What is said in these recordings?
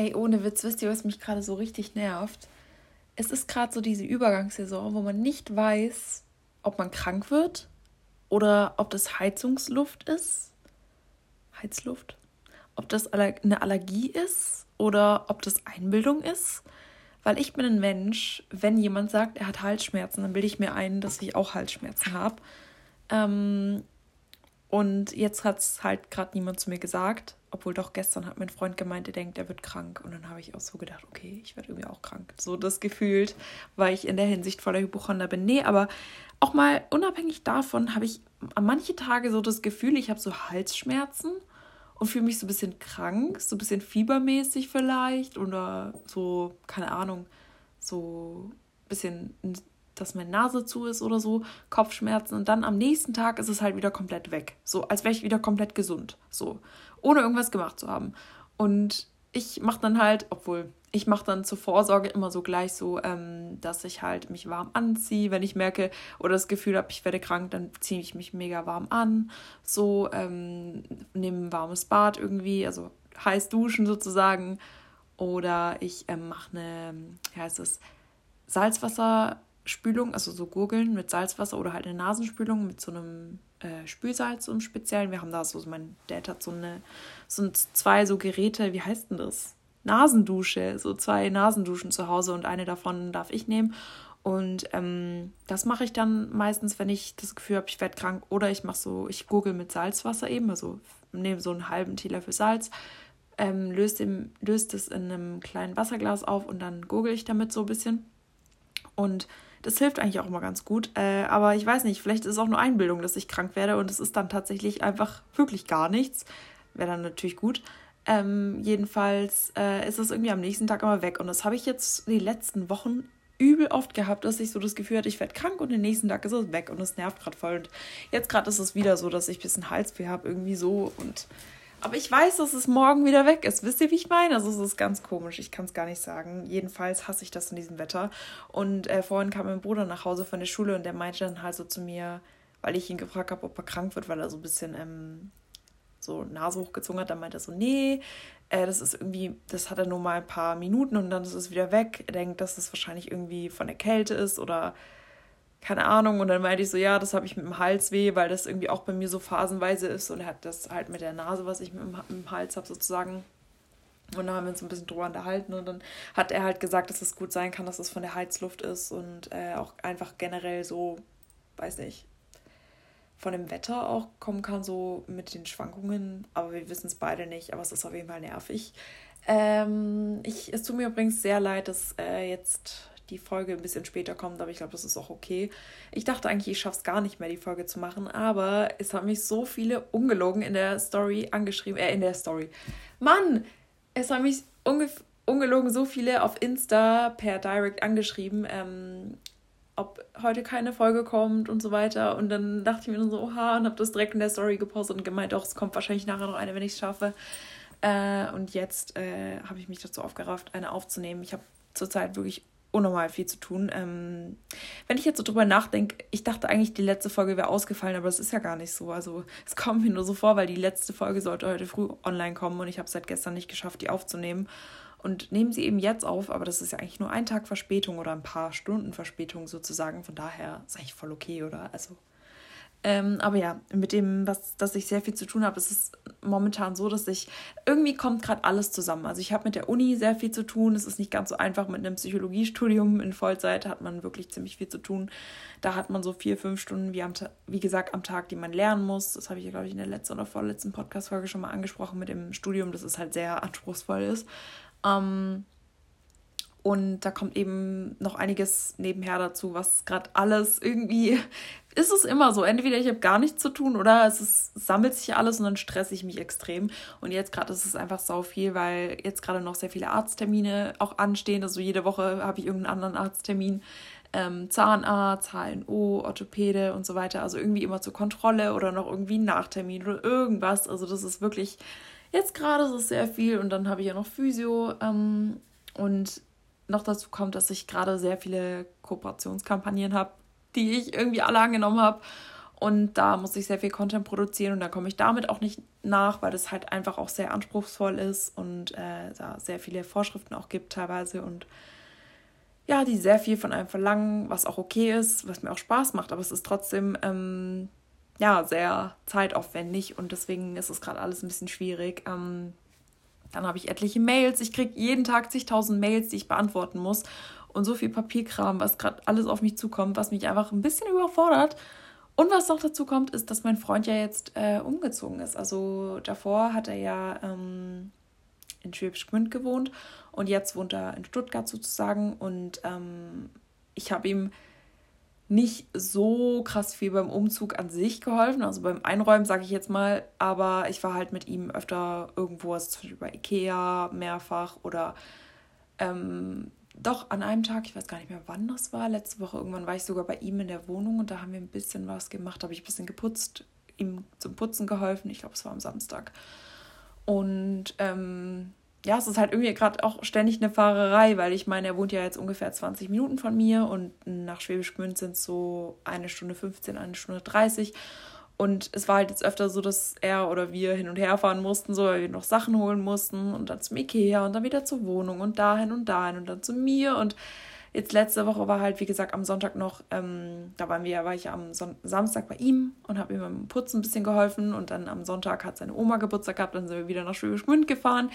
Ey, ohne Witz, wisst ihr, was mich gerade so richtig nervt? Es ist gerade so diese Übergangssaison, wo man nicht weiß, ob man krank wird oder ob das Heizungsluft ist. Heizluft? Ob das eine Allergie ist oder ob das Einbildung ist. Weil ich bin ein Mensch, wenn jemand sagt, er hat Halsschmerzen, dann bilde ich mir ein, dass ich auch Halsschmerzen habe. Ähm, und jetzt hat es halt gerade niemand zu mir gesagt. Obwohl doch gestern hat mein Freund gemeint, er denkt, er wird krank. Und dann habe ich auch so gedacht, okay, ich werde irgendwie auch krank. So das gefühlt, weil ich in der Hinsicht voller Hypochonder bin. Nee, aber auch mal unabhängig davon habe ich an manche Tage so das Gefühl, ich habe so Halsschmerzen und fühle mich so ein bisschen krank, so ein bisschen fiebermäßig vielleicht oder so, keine Ahnung, so ein bisschen dass meine Nase zu ist oder so, Kopfschmerzen und dann am nächsten Tag ist es halt wieder komplett weg. So, als wäre ich wieder komplett gesund. So, ohne irgendwas gemacht zu haben. Und ich mache dann halt, obwohl ich mache dann zur Vorsorge immer so gleich so, ähm, dass ich halt mich warm anziehe, wenn ich merke oder das Gefühl habe, ich werde krank, dann ziehe ich mich mega warm an. So, ähm, nehme ein warmes Bad irgendwie, also heiß duschen sozusagen. Oder ich ähm, mache eine, wie heißt es, Salzwasser Spülung, also so Gurgeln mit Salzwasser oder halt eine Nasenspülung mit so einem äh, Spülsalz im Speziellen. Wir haben da so, mein Dad hat so eine, so zwei so Geräte, wie heißt denn das? Nasendusche, so zwei Nasenduschen zu Hause und eine davon darf ich nehmen. Und ähm, das mache ich dann meistens, wenn ich das Gefühl habe, ich werde krank oder ich mache so, ich gurgel mit Salzwasser eben, also nehme so einen halben Teelöffel Salz, ähm, löse, dem, löse das in einem kleinen Wasserglas auf und dann gurgel ich damit so ein bisschen. Und das hilft eigentlich auch immer ganz gut. Äh, aber ich weiß nicht, vielleicht ist es auch nur Einbildung, dass ich krank werde und es ist dann tatsächlich einfach wirklich gar nichts. Wäre dann natürlich gut. Ähm, jedenfalls äh, ist es irgendwie am nächsten Tag immer weg. Und das habe ich jetzt die letzten Wochen übel oft gehabt, dass ich so das Gefühl hatte, ich werde krank und den nächsten Tag ist es weg und es nervt gerade voll. Und jetzt gerade ist es wieder so, dass ich ein bisschen Halsweh habe, irgendwie so. Und aber ich weiß, dass es morgen wieder weg ist. Wisst ihr, wie ich meine? Also es ist ganz komisch. Ich kann es gar nicht sagen. Jedenfalls hasse ich das in diesem Wetter. Und äh, vorhin kam mein Bruder nach Hause von der Schule und der meinte dann halt so zu mir, weil ich ihn gefragt habe, ob er krank wird, weil er so ein bisschen ähm, so Nase hochgezogen hat. Dann meinte er so, nee, äh, das ist irgendwie, das hat er nur mal ein paar Minuten und dann ist es wieder weg. Er denkt, dass es wahrscheinlich irgendwie von der Kälte ist oder keine Ahnung. Und dann meinte ich so, ja, das habe ich mit dem Halsweh, weil das irgendwie auch bei mir so phasenweise ist. Und er hat das halt mit der Nase, was ich mit dem, mit dem Hals habe, sozusagen. Und dann haben wir uns ein bisschen drüber unterhalten und dann hat er halt gesagt, dass es gut sein kann, dass es von der Heizluft ist und äh, auch einfach generell so, weiß nicht, von dem Wetter auch kommen kann, so mit den Schwankungen. Aber wir wissen es beide nicht, aber es ist auf jeden Fall nervig. Ähm, ich, es tut mir übrigens sehr leid, dass äh, jetzt die Folge ein bisschen später kommt, aber ich glaube, das ist auch okay. Ich dachte eigentlich, ich schaffe es gar nicht mehr, die Folge zu machen, aber es haben mich so viele ungelogen in der Story angeschrieben, äh, in der Story. Mann, es haben mich ungelogen so viele auf Insta per Direct angeschrieben, ähm, ob heute keine Folge kommt und so weiter. Und dann dachte ich mir so, oha, und habe das direkt in der Story gepostet und gemeint, doch, es kommt wahrscheinlich nachher noch eine, wenn ich es schaffe. Äh, und jetzt äh, habe ich mich dazu aufgerafft, eine aufzunehmen. Ich habe zurzeit wirklich unnormal viel zu tun. Ähm, wenn ich jetzt so drüber nachdenke, ich dachte eigentlich, die letzte Folge wäre ausgefallen, aber es ist ja gar nicht so. Also es kommt mir nur so vor, weil die letzte Folge sollte heute früh online kommen und ich habe es seit gestern nicht geschafft, die aufzunehmen. Und nehmen sie eben jetzt auf, aber das ist ja eigentlich nur ein Tag Verspätung oder ein paar Stunden Verspätung sozusagen. Von daher ist eigentlich voll okay, oder? Also ähm, aber ja, mit dem, was, dass ich sehr viel zu tun habe, ist es momentan so, dass ich irgendwie kommt gerade alles zusammen. Also ich habe mit der Uni sehr viel zu tun. Es ist nicht ganz so einfach mit einem Psychologiestudium in Vollzeit hat man wirklich ziemlich viel zu tun. Da hat man so vier, fünf Stunden, wie, am, wie gesagt, am Tag, die man lernen muss. Das habe ich ja, glaube ich, in der letzten oder vorletzten Podcast-Folge schon mal angesprochen mit dem Studium, dass es halt sehr anspruchsvoll ist. Ähm, und da kommt eben noch einiges nebenher dazu, was gerade alles irgendwie ist es immer so. Entweder ich habe gar nichts zu tun oder es ist, sammelt sich alles und dann stresse ich mich extrem. Und jetzt gerade ist es einfach sau viel, weil jetzt gerade noch sehr viele Arzttermine auch anstehen. Also jede Woche habe ich irgendeinen anderen Arzttermin. Ähm, Zahnarzt, HNO, Orthopäde und so weiter. Also irgendwie immer zur Kontrolle oder noch irgendwie einen Nachtermin oder irgendwas. Also das ist wirklich, jetzt gerade ist es sehr viel. Und dann habe ich ja noch Physio. Ähm, und noch dazu kommt, dass ich gerade sehr viele Kooperationskampagnen habe, die ich irgendwie alle angenommen habe. Und da muss ich sehr viel Content produzieren und da komme ich damit auch nicht nach, weil das halt einfach auch sehr anspruchsvoll ist und äh, da sehr viele Vorschriften auch gibt teilweise und ja, die sehr viel von einem verlangen, was auch okay ist, was mir auch Spaß macht, aber es ist trotzdem ähm, ja sehr zeitaufwendig und deswegen ist es gerade alles ein bisschen schwierig. Ähm, dann habe ich etliche Mails. Ich kriege jeden Tag zigtausend Mails, die ich beantworten muss. Und so viel Papierkram, was gerade alles auf mich zukommt, was mich einfach ein bisschen überfordert. Und was noch dazu kommt, ist, dass mein Freund ja jetzt äh, umgezogen ist. Also davor hat er ja ähm, in Schwäbisch Gmünd gewohnt und jetzt wohnt er in Stuttgart sozusagen. Und ähm, ich habe ihm nicht so krass viel beim Umzug an sich geholfen, also beim Einräumen sage ich jetzt mal, aber ich war halt mit ihm öfter irgendwo, also zum Beispiel bei Ikea mehrfach oder ähm, doch an einem Tag, ich weiß gar nicht mehr, wann das war, letzte Woche irgendwann war ich sogar bei ihm in der Wohnung und da haben wir ein bisschen was gemacht, habe ich ein bisschen geputzt, ihm zum Putzen geholfen, ich glaube es war am Samstag. Und ähm, ja, es ist halt irgendwie gerade auch ständig eine Fahrerei, weil ich meine, er wohnt ja jetzt ungefähr 20 Minuten von mir und nach Schwäbisch Gmünd sind es so eine Stunde 15, eine Stunde 30. Und es war halt jetzt öfter so, dass er oder wir hin und her fahren mussten, so, weil wir noch Sachen holen mussten und dann zum Ikea und dann wieder zur Wohnung und dahin und dahin und dann zu mir. Und jetzt letzte Woche war halt, wie gesagt, am Sonntag noch, ähm, da waren wir, war ich am Son Samstag bei ihm und habe ihm beim Putzen ein bisschen geholfen und dann am Sonntag hat seine Oma Geburtstag gehabt, dann sind wir wieder nach Schwäbisch Gmünd gefahren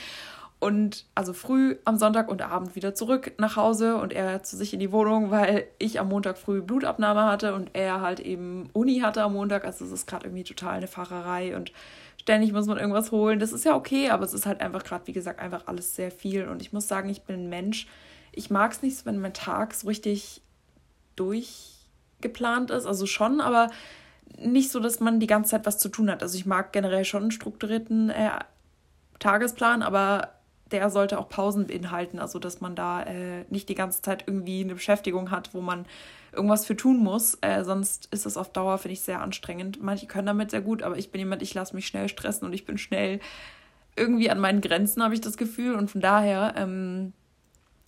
und also früh am Sonntag und Abend wieder zurück nach Hause und er zu sich in die Wohnung, weil ich am Montag früh Blutabnahme hatte und er halt eben Uni hatte am Montag. Also es ist gerade irgendwie total eine Fahrerei und ständig muss man irgendwas holen. Das ist ja okay, aber es ist halt einfach gerade, wie gesagt, einfach alles sehr viel. Und ich muss sagen, ich bin ein Mensch. Ich mag es nicht, wenn mein Tag so richtig durchgeplant ist. Also schon, aber nicht so, dass man die ganze Zeit was zu tun hat. Also ich mag generell schon einen strukturierten äh, Tagesplan, aber der sollte auch Pausen beinhalten, also dass man da äh, nicht die ganze Zeit irgendwie eine Beschäftigung hat, wo man irgendwas für tun muss. Äh, sonst ist es auf Dauer, finde ich, sehr anstrengend. Manche können damit sehr gut, aber ich bin jemand, ich lasse mich schnell stressen und ich bin schnell irgendwie an meinen Grenzen, habe ich das Gefühl. Und von daher ähm,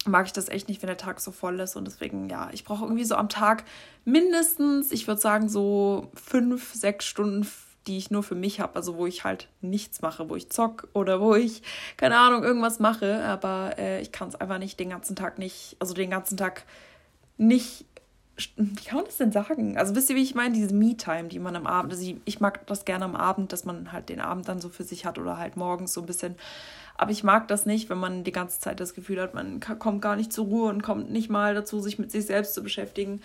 mag ich das echt nicht, wenn der Tag so voll ist. Und deswegen, ja, ich brauche irgendwie so am Tag mindestens, ich würde sagen, so fünf, sechs Stunden die ich nur für mich habe, also wo ich halt nichts mache, wo ich zock oder wo ich, keine Ahnung, irgendwas mache, aber äh, ich kann es einfach nicht den ganzen Tag nicht, also den ganzen Tag nicht, wie kann man das denn sagen? Also wisst ihr, wie ich meine, diese Me-Time, die man am Abend, also ich, ich mag das gerne am Abend, dass man halt den Abend dann so für sich hat oder halt morgens so ein bisschen. Aber ich mag das nicht, wenn man die ganze Zeit das Gefühl hat, man kommt gar nicht zur Ruhe und kommt nicht mal dazu, sich mit sich selbst zu beschäftigen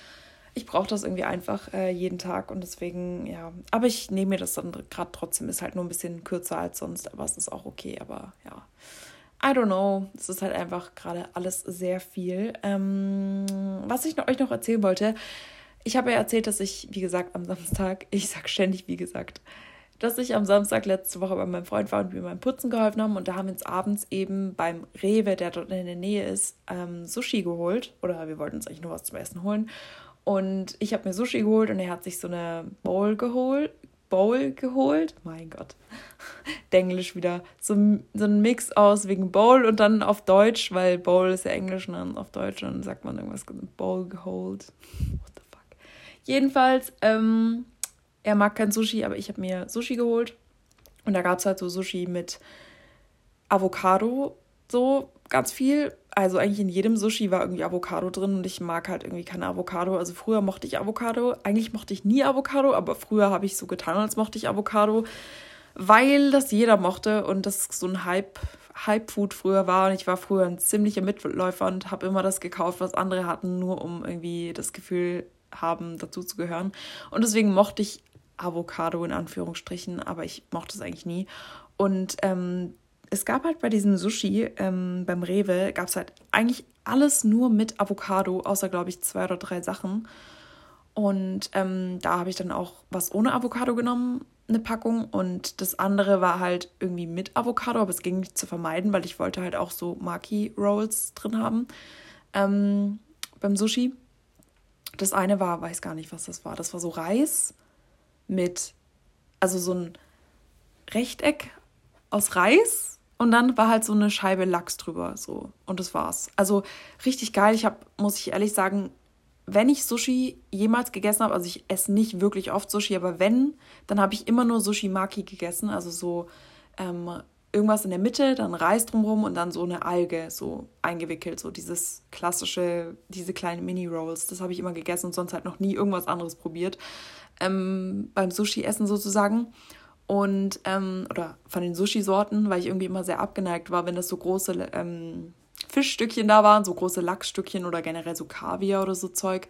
ich brauche das irgendwie einfach äh, jeden Tag und deswegen, ja. Aber ich nehme mir das dann gerade trotzdem, ist halt nur ein bisschen kürzer als sonst, aber es ist auch okay, aber ja. I don't know. Es ist halt einfach gerade alles sehr viel. Ähm, was ich noch, euch noch erzählen wollte, ich habe ja erzählt, dass ich, wie gesagt, am Samstag, ich sage ständig, wie gesagt, dass ich am Samstag letzte Woche bei meinem Freund war und wir beim Putzen geholfen haben. Und da haben wir uns abends eben beim Rewe, der dort in der Nähe ist, ähm, Sushi geholt. Oder wir wollten uns eigentlich nur was zum Essen holen. Und ich habe mir Sushi geholt und er hat sich so eine Bowl geholt. Bowl geholt. Mein Gott. Denglisch wieder. So, so ein Mix aus wegen Bowl und dann auf Deutsch, weil Bowl ist ja Englisch und dann auf Deutsch und dann sagt man irgendwas Bowl geholt. What the fuck. Jedenfalls, ähm, er mag kein Sushi, aber ich habe mir Sushi geholt. Und da gab es halt so Sushi mit Avocado, so ganz viel also eigentlich in jedem Sushi war irgendwie Avocado drin und ich mag halt irgendwie keine Avocado. Also früher mochte ich Avocado. Eigentlich mochte ich nie Avocado, aber früher habe ich so getan, als mochte ich Avocado, weil das jeder mochte und das so ein Hype, Hype-Food früher war. Und ich war früher ein ziemlicher Mitläufer und habe immer das gekauft, was andere hatten, nur um irgendwie das Gefühl haben, dazu zu gehören. Und deswegen mochte ich Avocado in Anführungsstrichen, aber ich mochte es eigentlich nie. Und ähm, es gab halt bei diesem Sushi ähm, beim Rewe, gab es halt eigentlich alles nur mit Avocado, außer glaube ich zwei oder drei Sachen. Und ähm, da habe ich dann auch was ohne Avocado genommen, eine Packung. Und das andere war halt irgendwie mit Avocado, aber es ging nicht zu vermeiden, weil ich wollte halt auch so Maki Rolls drin haben ähm, beim Sushi. Das eine war, weiß gar nicht, was das war. Das war so Reis mit, also so ein Rechteck aus Reis und dann war halt so eine Scheibe Lachs drüber, so. Und das war's. Also richtig geil. Ich habe, muss ich ehrlich sagen, wenn ich Sushi jemals gegessen habe, also ich esse nicht wirklich oft Sushi, aber wenn, dann habe ich immer nur Sushi Maki gegessen, also so ähm, irgendwas in der Mitte, dann Reis drumherum und dann so eine Alge so eingewickelt, so dieses klassische, diese kleinen Mini-Rolls, das habe ich immer gegessen und sonst halt noch nie irgendwas anderes probiert ähm, beim Sushi-Essen sozusagen. Und, ähm, oder von den Sushi-Sorten, weil ich irgendwie immer sehr abgeneigt war, wenn das so große ähm, Fischstückchen da waren, so große Lachsstückchen oder generell so Kaviar oder so Zeug.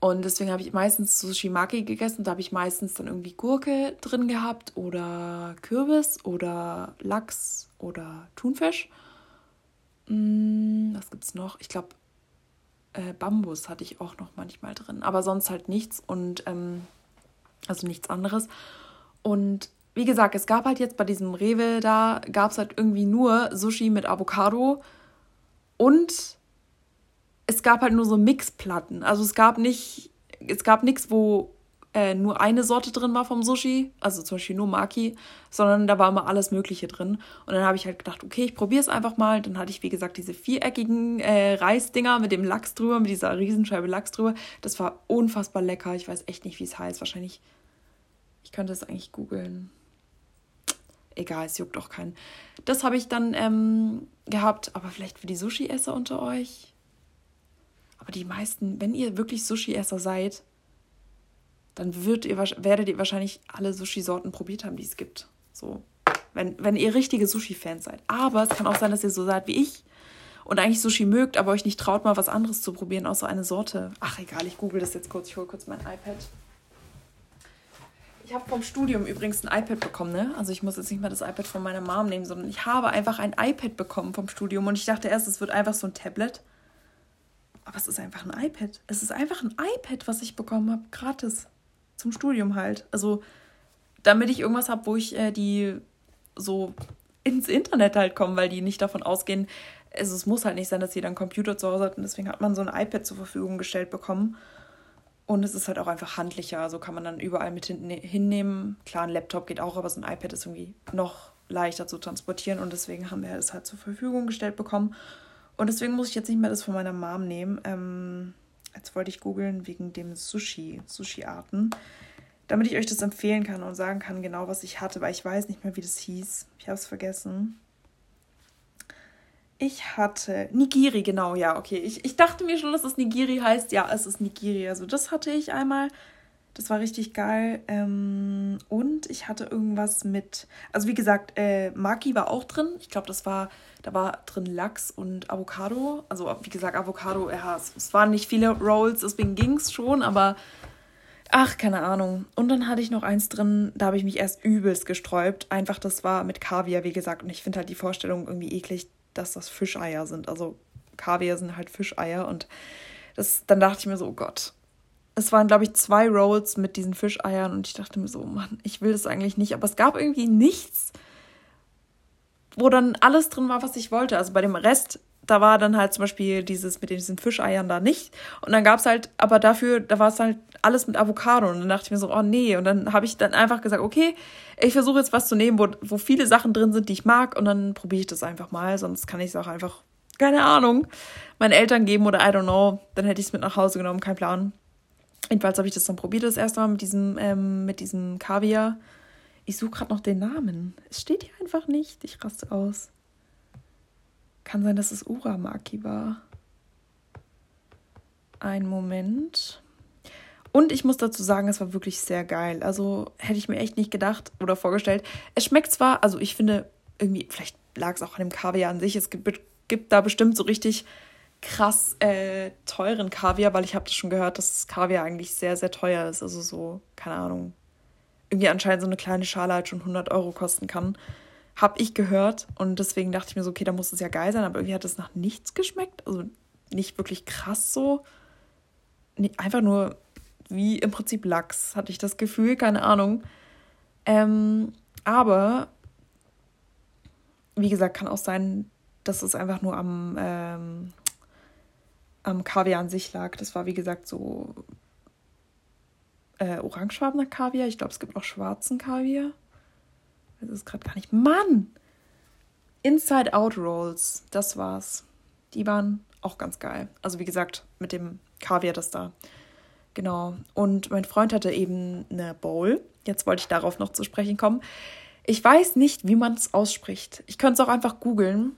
Und deswegen habe ich meistens Sushi Maki gegessen. Da habe ich meistens dann irgendwie Gurke drin gehabt oder Kürbis oder Lachs oder Thunfisch. Hm, was gibt's noch? Ich glaube, äh, Bambus hatte ich auch noch manchmal drin. Aber sonst halt nichts und ähm, also nichts anderes. Und wie gesagt, es gab halt jetzt bei diesem Rewe da, gab es halt irgendwie nur Sushi mit Avocado und es gab halt nur so Mixplatten. Also es gab nicht, es gab nichts, wo äh, nur eine Sorte drin war vom Sushi, also zum Beispiel nur Maki, sondern da war immer alles Mögliche drin. Und dann habe ich halt gedacht, okay, ich probiere es einfach mal. Dann hatte ich, wie gesagt, diese viereckigen äh, Reisdinger mit dem Lachs drüber, mit dieser Riesenscheibe Lachs drüber. Das war unfassbar lecker. Ich weiß echt nicht, wie es heißt. Wahrscheinlich, ich könnte es eigentlich googeln. Egal, es juckt auch keinen. Das habe ich dann ähm, gehabt, aber vielleicht für die Sushi-Esser unter euch. Aber die meisten, wenn ihr wirklich Sushi-Esser seid, dann ihr, werdet ihr wahrscheinlich alle Sushi-Sorten probiert haben, die es gibt. So, wenn, wenn ihr richtige Sushi-Fans seid. Aber es kann auch sein, dass ihr so seid wie ich und eigentlich Sushi mögt, aber euch nicht traut, mal was anderes zu probieren, außer eine Sorte. Ach, egal, ich google das jetzt kurz. Ich hole kurz mein iPad. Ich habe vom Studium übrigens ein iPad bekommen, ne? Also ich muss jetzt nicht mal das iPad von meiner Mom nehmen, sondern ich habe einfach ein iPad bekommen vom Studium und ich dachte erst, es wird einfach so ein Tablet. Aber es ist einfach ein iPad. Es ist einfach ein iPad, was ich bekommen habe, gratis zum Studium halt. Also damit ich irgendwas habe, wo ich äh, die so ins Internet halt kommen, weil die nicht davon ausgehen, also es muss halt nicht sein, dass jeder einen Computer zu Hause hat und deswegen hat man so ein iPad zur Verfügung gestellt bekommen. Und es ist halt auch einfach handlicher, also kann man dann überall mit hinnehmen. Klar, ein Laptop geht auch, aber so ein iPad ist irgendwie noch leichter zu transportieren und deswegen haben wir es halt zur Verfügung gestellt bekommen. Und deswegen muss ich jetzt nicht mehr das von meiner Mom nehmen. Ähm, Jetzt wollte ich googeln wegen dem Sushi, Sushi-Arten, damit ich euch das empfehlen kann und sagen kann genau, was ich hatte, weil ich weiß nicht mehr, wie das hieß. Ich habe es vergessen. Ich hatte Nigiri, genau, ja, okay. Ich, ich dachte mir schon, dass es Nigiri heißt. Ja, es ist Nigiri. Also das hatte ich einmal. Das war richtig geil. Ähm, und ich hatte irgendwas mit, also wie gesagt, äh, Maki war auch drin. Ich glaube, das war, da war drin Lachs und Avocado. Also wie gesagt, Avocado, ja, es, es waren nicht viele Rolls, deswegen ging es schon, aber ach, keine Ahnung. Und dann hatte ich noch eins drin, da habe ich mich erst übelst gesträubt. Einfach, das war mit Kaviar, wie gesagt. Und ich finde halt die Vorstellung irgendwie eklig, dass das Fischeier sind. Also Kaviar sind halt Fischeier und das, dann dachte ich mir so, oh Gott, es waren, glaube ich, zwei Rolls mit diesen Fischeiern und ich dachte mir so, Mann, ich will das eigentlich nicht. Aber es gab irgendwie nichts, wo dann alles drin war, was ich wollte. Also bei dem Rest, da war dann halt zum Beispiel dieses mit diesen Fischeiern da nicht. Und dann gab es halt, aber dafür, da war es halt alles mit Avocado. Und dann dachte ich mir so, oh nee. Und dann habe ich dann einfach gesagt, okay, ich versuche jetzt was zu nehmen, wo, wo viele Sachen drin sind, die ich mag. Und dann probiere ich das einfach mal. Sonst kann ich es auch einfach, keine Ahnung, meinen Eltern geben oder I don't know. Dann hätte ich es mit nach Hause genommen, kein Plan. Jedenfalls habe ich das dann probiert das erste Mal mit diesem, ähm, mit diesem Kaviar. Ich suche gerade noch den Namen. Es steht hier einfach nicht. Ich raste aus. Kann sein, dass es Uramaki war. Ein Moment. Und ich muss dazu sagen, es war wirklich sehr geil. Also hätte ich mir echt nicht gedacht oder vorgestellt. Es schmeckt zwar, also ich finde irgendwie, vielleicht lag es auch an dem Kaviar an sich. Es gibt, gibt da bestimmt so richtig krass äh, teuren Kaviar, weil ich habe das schon gehört, dass Kaviar eigentlich sehr, sehr teuer ist. Also so, keine Ahnung, irgendwie anscheinend so eine kleine Schale halt schon 100 Euro kosten kann. Hab ich gehört und deswegen dachte ich mir so, okay, da muss es ja geil sein, aber irgendwie hat es nach nichts geschmeckt. Also nicht wirklich krass so. Nee, einfach nur wie im Prinzip Lachs, hatte ich das Gefühl, keine Ahnung. Ähm, aber wie gesagt, kann auch sein, dass es einfach nur am ähm, am Kaviar an sich lag. Das war wie gesagt so äh, orangefarbener Kaviar. Ich glaube, es gibt auch schwarzen Kaviar. Das ist gerade gar nicht. Mann! Inside Out Rolls, das war's. Die waren Auch ganz geil. Also wie gesagt, mit dem Kaviar das da. Genau. Und mein Freund hatte eben eine Bowl. Jetzt wollte ich darauf noch zu sprechen kommen. Ich weiß nicht, wie man es ausspricht. Ich könnte es auch einfach googeln.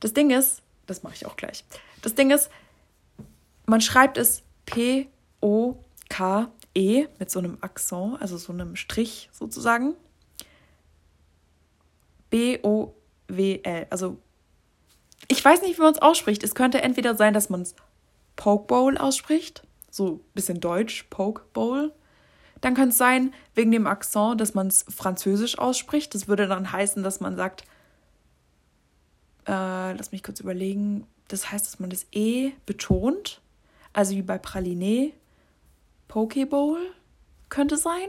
Das Ding ist, das mache ich auch gleich. Das Ding ist, man schreibt es P-O-K-E mit so einem Akzent, also so einem Strich sozusagen. B-O-W-L. Also, ich weiß nicht, wie man es ausspricht. Es könnte entweder sein, dass man es Poke Bowl ausspricht so ein bisschen deutsch, Poke Bowl. Dann kann es sein, wegen dem Akzent, dass man es französisch ausspricht. Das würde dann heißen, dass man sagt, äh, lass mich kurz überlegen, das heißt, dass man das E betont. Also wie bei Praliné, Poke Bowl könnte sein.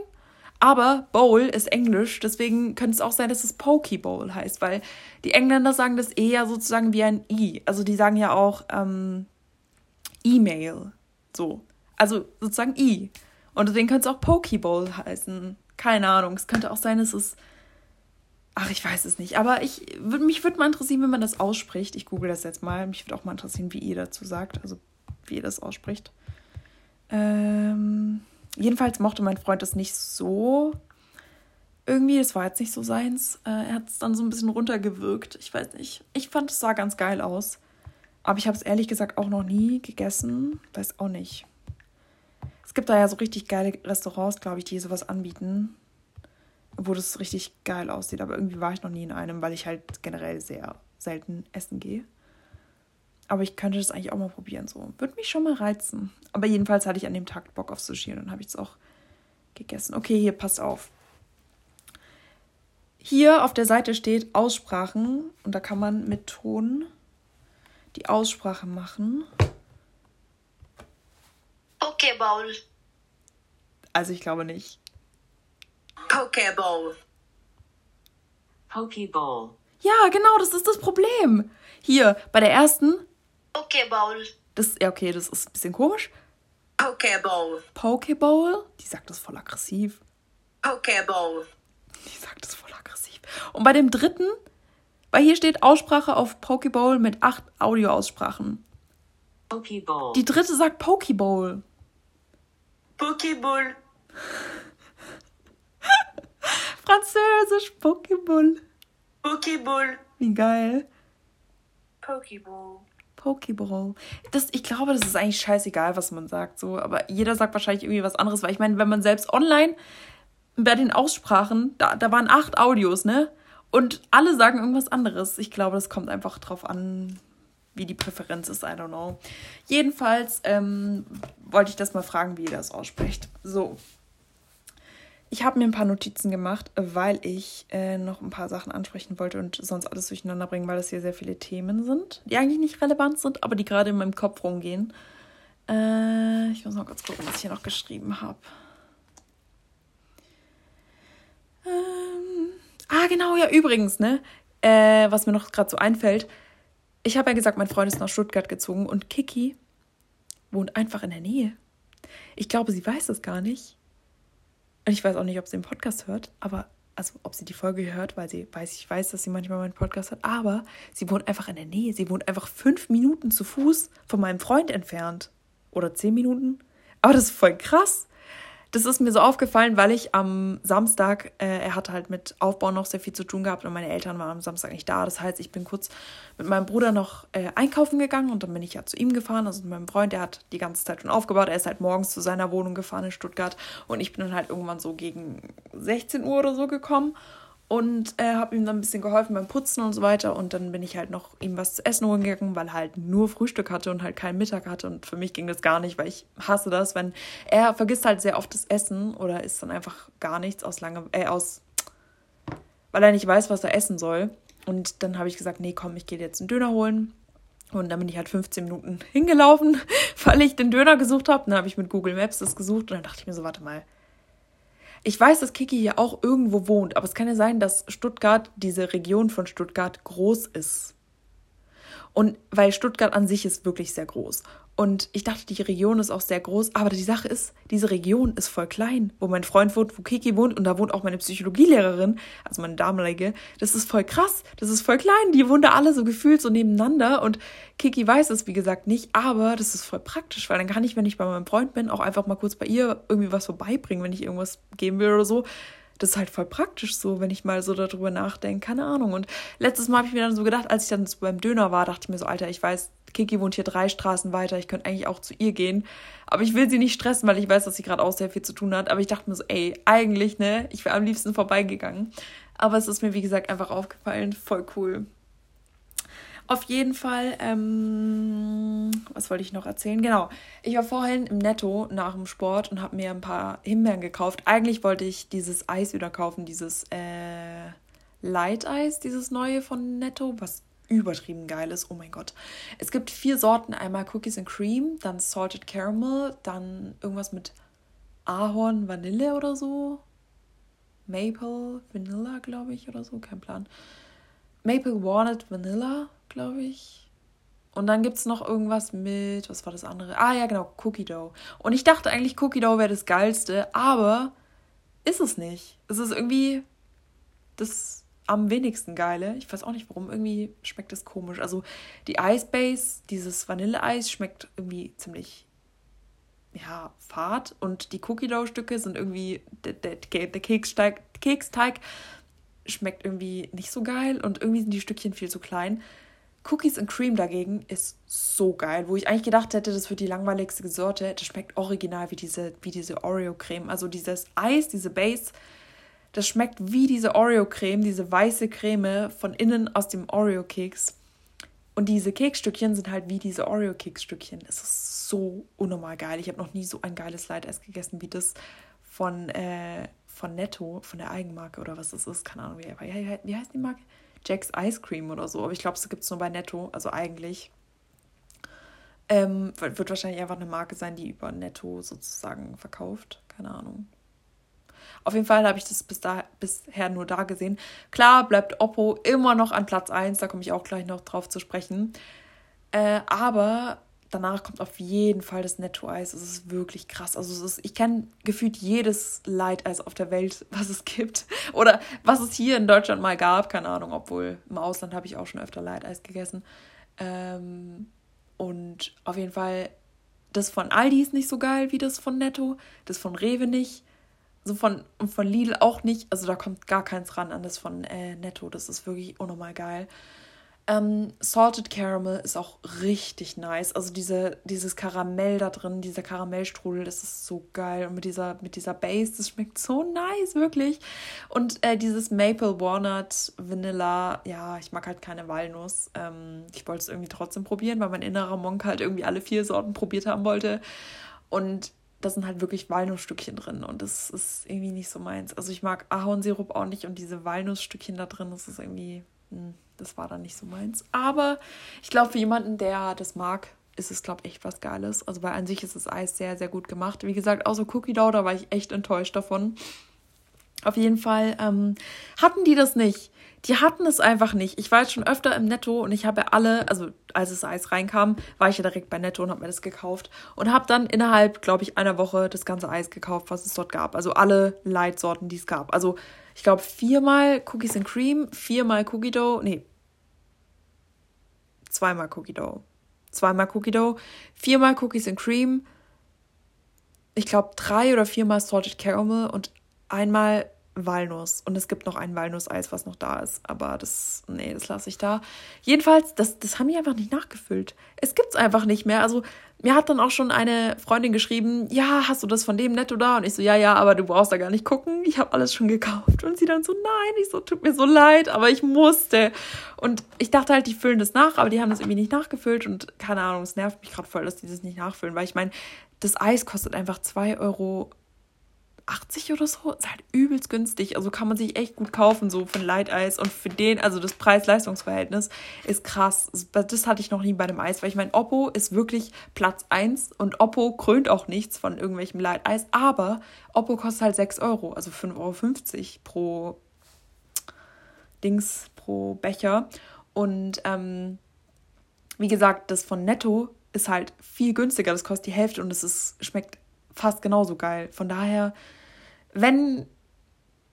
Aber Bowl ist Englisch, deswegen könnte es auch sein, dass es Poke Bowl heißt, weil die Engländer sagen das E ja sozusagen wie ein I. Also die sagen ja auch ähm, E-Mail. So. Also sozusagen I. Und deswegen könnte es auch Pokeball heißen. Keine Ahnung. Es könnte auch sein, dass es. Ach, ich weiß es nicht. Aber ich, mich würde mal interessieren, wie man das ausspricht. Ich google das jetzt mal. Mich würde auch mal interessieren, wie ihr dazu sagt. Also, wie ihr das ausspricht. Ähm, jedenfalls mochte mein Freund das nicht so. Irgendwie, das war jetzt nicht so seins. Äh, er hat es dann so ein bisschen runtergewirkt. Ich weiß nicht. Ich fand, es sah ganz geil aus. Aber ich habe es ehrlich gesagt auch noch nie gegessen. Weiß auch nicht. Es gibt da ja so richtig geile Restaurants, glaube ich, die sowas anbieten, wo das richtig geil aussieht. Aber irgendwie war ich noch nie in einem, weil ich halt generell sehr selten essen gehe. Aber ich könnte das eigentlich auch mal probieren. So würde mich schon mal reizen. Aber jedenfalls hatte ich an dem Tag Bock auf Sushi und dann habe ich es auch gegessen. Okay, hier passt auf. Hier auf der Seite steht Aussprachen und da kann man mit Ton die Aussprache machen. Pokeball. Also ich glaube nicht. Pokeball. Pokeball. Ja, genau, das ist das Problem. Hier, bei der ersten. Pokeball. Das, ja, okay, das ist ein bisschen komisch. Pokeball. Pokeball? Die sagt das voll aggressiv. Pokeball. Die sagt das voll aggressiv. Und bei dem dritten, weil hier steht Aussprache auf Pokeball mit acht Audioaussprachen. Pokeball. Die dritte sagt Pokeball. Pokéball. Französisch, Pokéball. Pokéball. Wie geil. Pokéball. Pokéball. Das, ich glaube, das ist eigentlich scheißegal, was man sagt, so. Aber jeder sagt wahrscheinlich irgendwie was anderes, weil ich meine, wenn man selbst online bei den Aussprachen, da, da waren acht Audios, ne? Und alle sagen irgendwas anderes. Ich glaube, das kommt einfach drauf an, wie die Präferenz ist, I don't know. Jedenfalls ähm, wollte ich das mal fragen, wie ihr das ausspricht. So. Ich habe mir ein paar Notizen gemacht, weil ich äh, noch ein paar Sachen ansprechen wollte und sonst alles durcheinander bringen, weil das hier sehr viele Themen sind, die eigentlich nicht relevant sind, aber die gerade in meinem Kopf rumgehen. Äh, ich muss mal kurz gucken, was ich hier noch geschrieben habe. Ähm, ah, genau, ja, übrigens, ne? Äh, was mir noch gerade so einfällt ich habe ja gesagt, mein Freund ist nach Stuttgart gezogen und Kiki wohnt einfach in der Nähe. Ich glaube, sie weiß das gar nicht. Und ich weiß auch nicht, ob sie den Podcast hört, aber also ob sie die Folge hört, weil sie weiß, ich weiß, dass sie manchmal meinen Podcast hat, aber sie wohnt einfach in der Nähe. Sie wohnt einfach fünf Minuten zu Fuß von meinem Freund entfernt. Oder zehn Minuten. Aber das ist voll krass das ist mir so aufgefallen, weil ich am Samstag, äh, er hatte halt mit Aufbau noch sehr viel zu tun gehabt und meine Eltern waren am Samstag nicht da. Das heißt, ich bin kurz mit meinem Bruder noch äh, einkaufen gegangen und dann bin ich ja zu ihm gefahren, also mit meinem Freund, der hat die ganze Zeit schon aufgebaut. Er ist halt morgens zu seiner Wohnung gefahren in Stuttgart und ich bin dann halt irgendwann so gegen 16 Uhr oder so gekommen und äh, habe ihm dann ein bisschen geholfen beim Putzen und so weiter. Und dann bin ich halt noch ihm was zu essen holen gegangen, weil er halt nur Frühstück hatte und halt keinen Mittag hatte. Und für mich ging das gar nicht, weil ich hasse das, wenn er vergisst halt sehr oft das Essen oder isst dann einfach gar nichts aus lange, äh, aus, weil er nicht weiß, was er essen soll. Und dann habe ich gesagt, nee, komm, ich gehe jetzt einen Döner holen. Und dann bin ich halt 15 Minuten hingelaufen, weil ich den Döner gesucht habe. Dann habe ich mit Google Maps das gesucht und dann dachte ich mir so, warte mal, ich weiß, dass Kiki hier auch irgendwo wohnt, aber es kann ja sein, dass Stuttgart, diese Region von Stuttgart, groß ist. Und weil Stuttgart an sich ist wirklich sehr groß. Und ich dachte, die Region ist auch sehr groß, aber die Sache ist, diese Region ist voll klein, wo mein Freund wohnt, wo Kiki wohnt und da wohnt auch meine Psychologielehrerin, also meine damalige. Das ist voll krass, das ist voll klein, die wohnen da alle so gefühlt so nebeneinander und Kiki weiß es, wie gesagt, nicht, aber das ist voll praktisch, weil dann kann ich, wenn ich bei meinem Freund bin, auch einfach mal kurz bei ihr irgendwie was vorbeibringen, wenn ich irgendwas geben will oder so das ist halt voll praktisch so, wenn ich mal so darüber nachdenke. Keine Ahnung. Und letztes Mal habe ich mir dann so gedacht, als ich dann so beim Döner war, dachte ich mir so, Alter, ich weiß, Kiki wohnt hier drei Straßen weiter, ich könnte eigentlich auch zu ihr gehen. Aber ich will sie nicht stressen, weil ich weiß, dass sie gerade auch sehr viel zu tun hat. Aber ich dachte mir so, ey, eigentlich, ne, ich wäre am liebsten vorbeigegangen. Aber es ist mir, wie gesagt, einfach aufgefallen. Voll cool. Auf jeden Fall, ähm, was wollte ich noch erzählen? Genau, ich war vorhin im Netto nach dem Sport und habe mir ein paar Himbeeren gekauft. Eigentlich wollte ich dieses Eis wieder kaufen, dieses äh, Light Eis, dieses neue von Netto, was übertrieben geil ist. Oh mein Gott. Es gibt vier Sorten: einmal Cookies and Cream, dann Salted Caramel, dann irgendwas mit Ahorn, Vanille oder so. Maple, Vanilla, glaube ich, oder so, kein Plan. Maple Walnut Vanilla, glaube ich. Und dann gibt es noch irgendwas mit, was war das andere? Ah ja, genau, Cookie Dough. Und ich dachte eigentlich, Cookie Dough wäre das geilste, aber ist es nicht. Es ist irgendwie das am wenigsten geile. Ich weiß auch nicht warum, irgendwie schmeckt es komisch. Also die Ice Base, dieses Vanilleeis schmeckt irgendwie ziemlich ja, fad und die Cookie Dough Stücke sind irgendwie der, der, der Keksteig, Keksteig schmeckt irgendwie nicht so geil und irgendwie sind die Stückchen viel zu klein. Cookies and Cream dagegen ist so geil, wo ich eigentlich gedacht hätte, das wird die langweiligste Sorte. Das schmeckt original wie diese, wie diese Oreo-Creme. Also dieses Eis, diese Base, das schmeckt wie diese Oreo-Creme, diese weiße Creme von innen aus dem Oreo-Keks. Und diese Keksstückchen sind halt wie diese Oreo-Keksstückchen. Es ist so unnormal geil. Ich habe noch nie so ein geiles Leiteis gegessen wie das von äh, von Netto, von der Eigenmarke oder was es ist, keine Ahnung, wie, wie heißt die Marke? Jack's Ice Cream oder so, aber ich glaube, es gibt es nur bei Netto, also eigentlich. Ähm, wird wahrscheinlich einfach eine Marke sein, die über Netto sozusagen verkauft. Keine Ahnung. Auf jeden Fall habe ich das bis da, bisher nur da gesehen. Klar bleibt Oppo immer noch an Platz 1, da komme ich auch gleich noch drauf zu sprechen. Äh, aber danach kommt auf jeden Fall das Netto-Eis. Es ist wirklich krass. Also ist, ich kenne gefühlt jedes Light-Eis auf der Welt, was es gibt. Oder was es hier in Deutschland mal gab. Keine Ahnung, obwohl im Ausland habe ich auch schon öfter Light-Eis gegessen. Ähm, und auf jeden Fall, das von Aldi ist nicht so geil wie das von Netto. Das von Rewe nicht. So von, und von Lidl auch nicht. Also da kommt gar keins ran an das von äh, Netto. Das ist wirklich unnormal geil. Ähm, Salted Caramel ist auch richtig nice. Also diese, dieses Karamell da drin, dieser Karamellstrudel, das ist so geil. Und mit dieser, mit dieser Base, das schmeckt so nice, wirklich. Und äh, dieses Maple Walnut Vanilla, ja, ich mag halt keine Walnuss. Ähm, ich wollte es irgendwie trotzdem probieren, weil mein innerer Monk halt irgendwie alle vier Sorten probiert haben wollte. Und da sind halt wirklich Walnussstückchen drin und das ist irgendwie nicht so meins. Also ich mag Ahornsirup auch nicht und diese Walnussstückchen da drin, das ist irgendwie hm, das war dann nicht so meins. Aber ich glaube, für jemanden, der das mag, ist es, glaube ich, echt was Geiles. Also, weil an sich ist das Eis sehr, sehr gut gemacht. Wie gesagt, außer Cookie Dough, da war ich echt enttäuscht davon. Auf jeden Fall ähm, hatten die das nicht. Die hatten es einfach nicht. Ich war jetzt schon öfter im Netto und ich habe alle, also als das Eis reinkam, war ich ja direkt bei Netto und habe mir das gekauft und habe dann innerhalb, glaube ich, einer Woche das ganze Eis gekauft, was es dort gab. Also alle Light-Sorten, die es gab. Also ich glaube, viermal Cookies and Cream, viermal Cookie Dough, nee, zweimal Cookie Dough. Zweimal Cookie Dough, viermal Cookies and Cream, ich glaube, drei oder viermal Salted Caramel und einmal Walnuss. Und es gibt noch ein Walnusseis, was noch da ist. Aber das, nee, das lasse ich da. Jedenfalls, das, das haben die einfach nicht nachgefüllt. Es gibt es einfach nicht mehr. Also, mir hat dann auch schon eine Freundin geschrieben, ja, hast du das von dem Netto da? Und ich so, ja, ja, aber du brauchst da gar nicht gucken. Ich habe alles schon gekauft. Und sie dann so, nein, ich so, tut mir so leid, aber ich musste. Und ich dachte halt, die füllen das nach, aber die haben das irgendwie nicht nachgefüllt. Und keine Ahnung, es nervt mich gerade voll, dass die das nicht nachfüllen. Weil ich meine, das Eis kostet einfach 2 Euro 80 oder so. Ist halt übelst günstig. Also kann man sich echt gut kaufen, so von Light Eis. Und für den, also das Preis-Leistungs-Verhältnis ist krass. Das hatte ich noch nie bei dem Eis, weil ich meine, Oppo ist wirklich Platz 1 und Oppo krönt auch nichts von irgendwelchem Light Eis. Aber Oppo kostet halt 6 Euro, also 5,50 Euro pro Dings, pro Becher. Und ähm, wie gesagt, das von Netto ist halt viel günstiger. Das kostet die Hälfte und es ist, schmeckt fast genauso geil. Von daher, wenn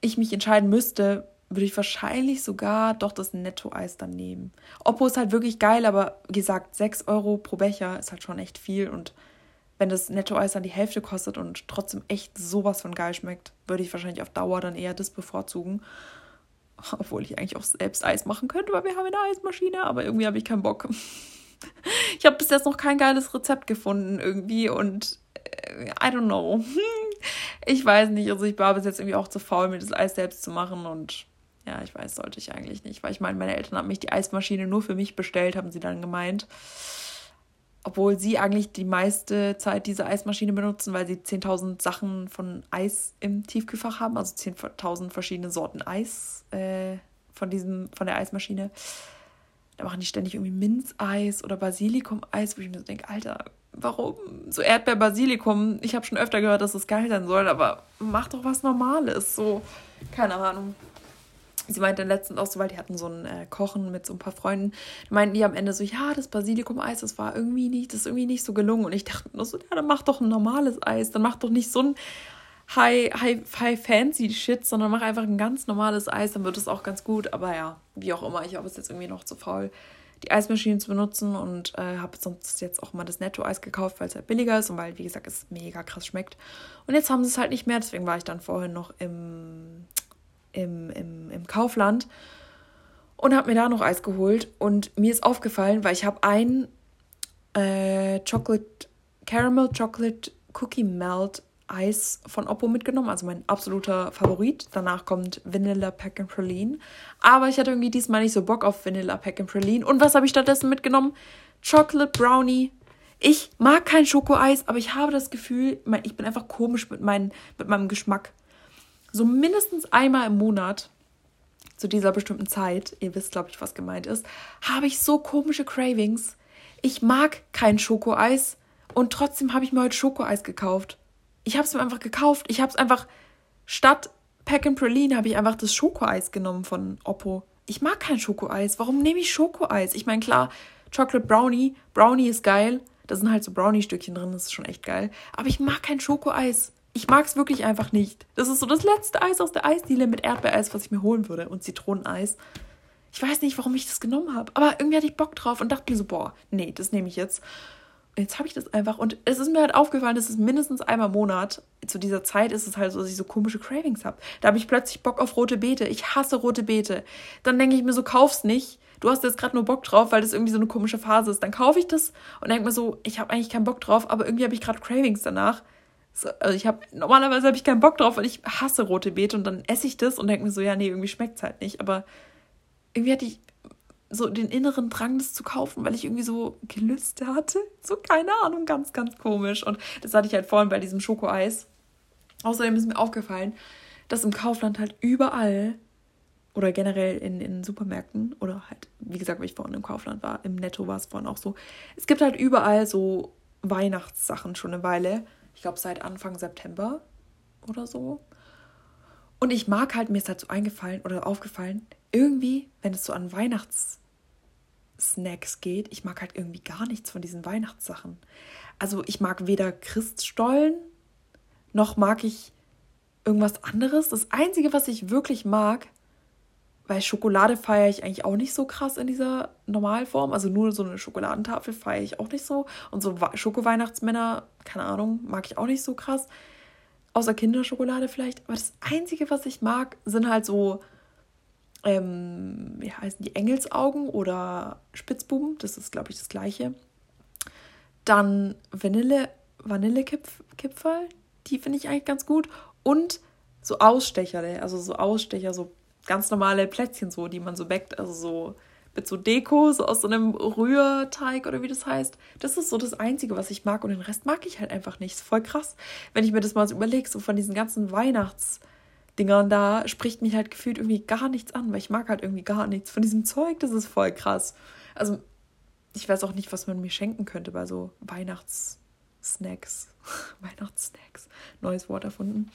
ich mich entscheiden müsste, würde ich wahrscheinlich sogar doch das Netto-Eis dann nehmen. Oppo ist halt wirklich geil, aber wie gesagt, 6 Euro pro Becher ist halt schon echt viel. Und wenn das Netto-Eis dann die Hälfte kostet und trotzdem echt sowas von geil schmeckt, würde ich wahrscheinlich auf Dauer dann eher das bevorzugen. Obwohl ich eigentlich auch selbst Eis machen könnte, weil wir haben eine Eismaschine, aber irgendwie habe ich keinen Bock. Ich habe bis jetzt noch kein geiles Rezept gefunden irgendwie und I don't know. Ich weiß nicht, also ich war bis jetzt irgendwie auch zu faul, mir das Eis selbst zu machen und ja, ich weiß, sollte ich eigentlich nicht, weil ich meine, meine Eltern haben mich die Eismaschine nur für mich bestellt, haben sie dann gemeint. Obwohl sie eigentlich die meiste Zeit diese Eismaschine benutzen, weil sie 10.000 Sachen von Eis im Tiefkühlfach haben, also 10.000 verschiedene Sorten Eis äh, von, diesem, von der Eismaschine. Da machen die ständig irgendwie Minzeis oder Basilikum-Eis, wo ich mir so denke, Alter, warum? So Erdbeer-Basilikum, ich habe schon öfter gehört, dass das geil sein soll, aber mach doch was Normales. So, keine Ahnung. Sie meinte letztens auch so, weil die hatten so ein äh, Kochen mit so ein paar Freunden, meinten die am Ende so, ja, das Basilikum-Eis, das war irgendwie nicht, das ist irgendwie nicht so gelungen. Und ich dachte nur so, ja, dann mach doch ein normales Eis, dann mach doch nicht so ein High, High, High Fancy Shit, sondern mach einfach ein ganz normales Eis, dann wird es auch ganz gut. Aber ja, wie auch immer, ich habe es jetzt irgendwie noch zu faul, die Eismaschine zu benutzen und äh, habe sonst jetzt auch mal das Netto-Eis gekauft, weil es halt billiger ist und weil, wie gesagt, es mega krass schmeckt. Und jetzt haben sie es halt nicht mehr, deswegen war ich dann vorhin noch im, im, im, im Kaufland und habe mir da noch Eis geholt. Und mir ist aufgefallen, weil ich habe ein äh, Chocolate, Caramel Chocolate Cookie Melt Eis von Oppo mitgenommen, also mein absoluter Favorit. Danach kommt Vanilla Pack and Praline. Aber ich hatte irgendwie diesmal nicht so Bock auf Vanilla Pack and Praline. Und was habe ich stattdessen mitgenommen? Chocolate Brownie. Ich mag kein Schokoeis, aber ich habe das Gefühl, ich bin einfach komisch mit, mein, mit meinem Geschmack. So mindestens einmal im Monat, zu dieser bestimmten Zeit, ihr wisst, glaube ich, was gemeint ist, habe ich so komische Cravings. Ich mag kein Schokoeis und trotzdem habe ich mir heute Schokoeis gekauft ich habe es mir einfach gekauft. Ich habe es einfach statt Pack and Praline habe ich einfach das Schokoeis genommen von Oppo. Ich mag kein Schokoeis. Warum nehme ich Schokoeis? Ich meine, klar, Chocolate Brownie. Brownie ist geil. Da sind halt so Brownie-Stückchen drin. Das ist schon echt geil. Aber ich mag kein Schokoeis. Ich mag es wirklich einfach nicht. Das ist so das letzte Eis aus der Eisdiele mit Erdbeereis, was ich mir holen würde. Und Zitroneneis. Ich weiß nicht, warum ich das genommen habe. Aber irgendwie hatte ich Bock drauf und dachte mir so, boah, nee, das nehme ich jetzt jetzt habe ich das einfach. Und es ist mir halt aufgefallen, dass es mindestens einmal im Monat, zu dieser Zeit ist es halt so, dass ich so komische Cravings habe. Da habe ich plötzlich Bock auf rote Beete. Ich hasse rote Beete. Dann denke ich mir so, kauf's nicht. Du hast jetzt gerade nur Bock drauf, weil das irgendwie so eine komische Phase ist. Dann kaufe ich das und denke mir so, ich habe eigentlich keinen Bock drauf, aber irgendwie habe ich gerade Cravings danach. So, also ich habe normalerweise habe ich keinen Bock drauf, weil ich hasse rote Beete und dann esse ich das und denke mir so, ja, nee, irgendwie schmeckt es halt nicht. Aber irgendwie hatte ich so den inneren Drang, das zu kaufen, weil ich irgendwie so Gelüste hatte. So, keine Ahnung, ganz, ganz komisch. Und das hatte ich halt vorhin bei diesem Schokoeis. Außerdem ist mir aufgefallen, dass im Kaufland halt überall oder generell in, in Supermärkten oder halt, wie gesagt, weil ich vorhin im Kaufland war, im Netto war es vorhin auch so. Es gibt halt überall so Weihnachtssachen schon eine Weile. Ich glaube seit Anfang September oder so. Und ich mag halt, mir ist halt so eingefallen oder aufgefallen, irgendwie, wenn es so an Weihnachts Snacks geht, ich mag halt irgendwie gar nichts von diesen Weihnachtssachen. Also ich mag weder Christstollen, noch mag ich irgendwas anderes. Das Einzige, was ich wirklich mag, weil Schokolade feiere ich eigentlich auch nicht so krass in dieser Normalform. Also nur so eine Schokoladentafel feiere ich auch nicht so. Und so Schoko-Weihnachtsmänner, keine Ahnung, mag ich auch nicht so krass. Außer Kinderschokolade vielleicht. Aber das Einzige, was ich mag, sind halt so ähm, wie heißen die Engelsaugen oder Spitzbuben, das ist glaube ich das gleiche. Dann Vanille, Vanillekipferl, die finde ich eigentlich ganz gut. Und so Ausstecher, also so Ausstecher, so ganz normale Plätzchen so, die man so backt, also so mit so Deko, so aus so einem Rührteig oder wie das heißt. Das ist so das Einzige, was ich mag und den Rest mag ich halt einfach nicht. Ist voll krass, wenn ich mir das mal so überlege, so von diesen ganzen Weihnachts- Dingern da spricht mich halt gefühlt irgendwie gar nichts an, weil ich mag halt irgendwie gar nichts von diesem Zeug. Das ist voll krass. Also, ich weiß auch nicht, was man mir schenken könnte bei so Weihnachtssnacks. Weihnachtssnacks. Neues Wort erfunden.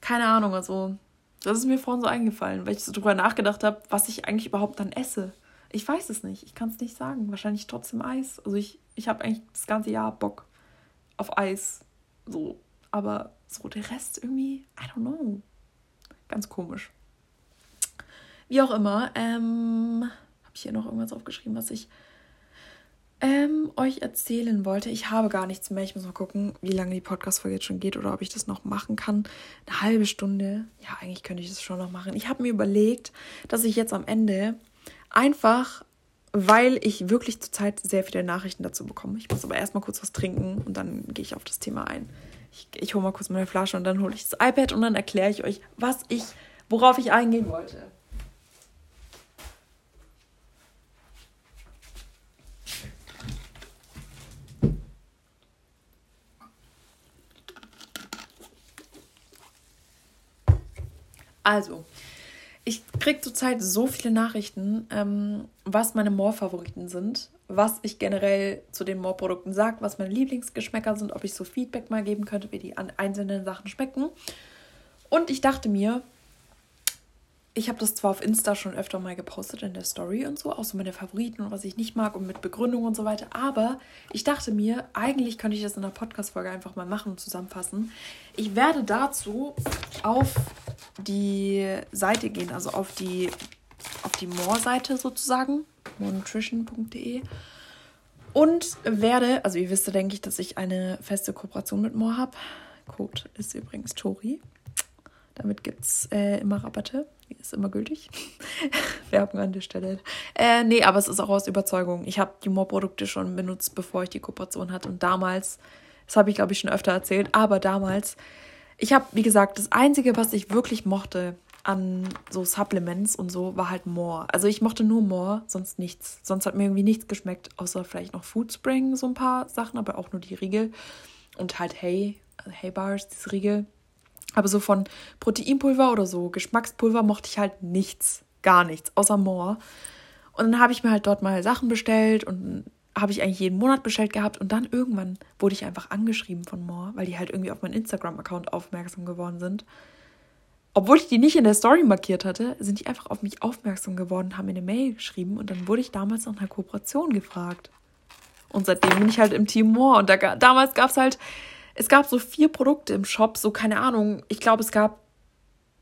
Keine Ahnung, also, das ist mir vorhin so eingefallen, weil ich so drüber nachgedacht habe, was ich eigentlich überhaupt dann esse. Ich weiß es nicht. Ich kann es nicht sagen. Wahrscheinlich trotzdem Eis. Also ich, ich habe eigentlich das ganze Jahr Bock auf Eis. So. Aber so der Rest irgendwie, I don't know. Ganz komisch. Wie auch immer, ähm, habe ich hier noch irgendwas aufgeschrieben, was ich ähm, euch erzählen wollte. Ich habe gar nichts mehr. Ich muss mal gucken, wie lange die Podcast-Folge jetzt schon geht oder ob ich das noch machen kann. Eine halbe Stunde. Ja, eigentlich könnte ich das schon noch machen. Ich habe mir überlegt, dass ich jetzt am Ende einfach, weil ich wirklich zurzeit sehr viele Nachrichten dazu bekomme. Ich muss aber erstmal kurz was trinken und dann gehe ich auf das Thema ein. Ich, ich hole mal kurz meine Flasche und dann hole ich das iPad und dann erkläre ich euch, was ich, worauf ich eingehen wollte. Also, ich kriege zurzeit so viele Nachrichten, ähm, was meine More-Favoriten sind, was ich generell zu den More-Produkten sage, was meine Lieblingsgeschmäcker sind, ob ich so Feedback mal geben könnte, wie die einzelnen Sachen schmecken. Und ich dachte mir, ich habe das zwar auf Insta schon öfter mal gepostet in der Story und so, auch so meine Favoriten und was ich nicht mag und mit Begründung und so weiter, aber ich dachte mir, eigentlich könnte ich das in einer Podcast-Folge einfach mal machen und zusammenfassen. Ich werde dazu auf die Seite gehen, also auf die, auf die More-Seite sozusagen, morenutrition.de und werde, also ihr wisst denke ich, dass ich eine feste Kooperation mit More habe. Code ist übrigens Tori. Damit gibt es äh, immer Rabatte. Ist immer gültig. Werbung an der Stelle. Äh, nee, aber es ist auch aus Überzeugung. Ich habe die Moor-Produkte schon benutzt, bevor ich die Kooperation hatte. Und damals, das habe ich glaube ich schon öfter erzählt, aber damals, ich habe, wie gesagt, das Einzige, was ich wirklich mochte an so Supplements und so, war halt Moor. Also ich mochte nur Moor, sonst nichts. Sonst hat mir irgendwie nichts geschmeckt, außer vielleicht noch Food Spring, so ein paar Sachen, aber auch nur die Riegel. Und halt Hay, Hay Bars, diese Riegel aber so von Proteinpulver oder so Geschmackspulver mochte ich halt nichts, gar nichts, außer More. Und dann habe ich mir halt dort mal Sachen bestellt und habe ich eigentlich jeden Monat bestellt gehabt und dann irgendwann wurde ich einfach angeschrieben von More, weil die halt irgendwie auf meinen Instagram-Account aufmerksam geworden sind. Obwohl ich die nicht in der Story markiert hatte, sind die einfach auf mich aufmerksam geworden, haben mir eine Mail geschrieben und dann wurde ich damals nach einer Kooperation gefragt. Und seitdem bin ich halt im Team More und da, damals gab es halt es gab so vier Produkte im Shop, so keine Ahnung. Ich glaube, es gab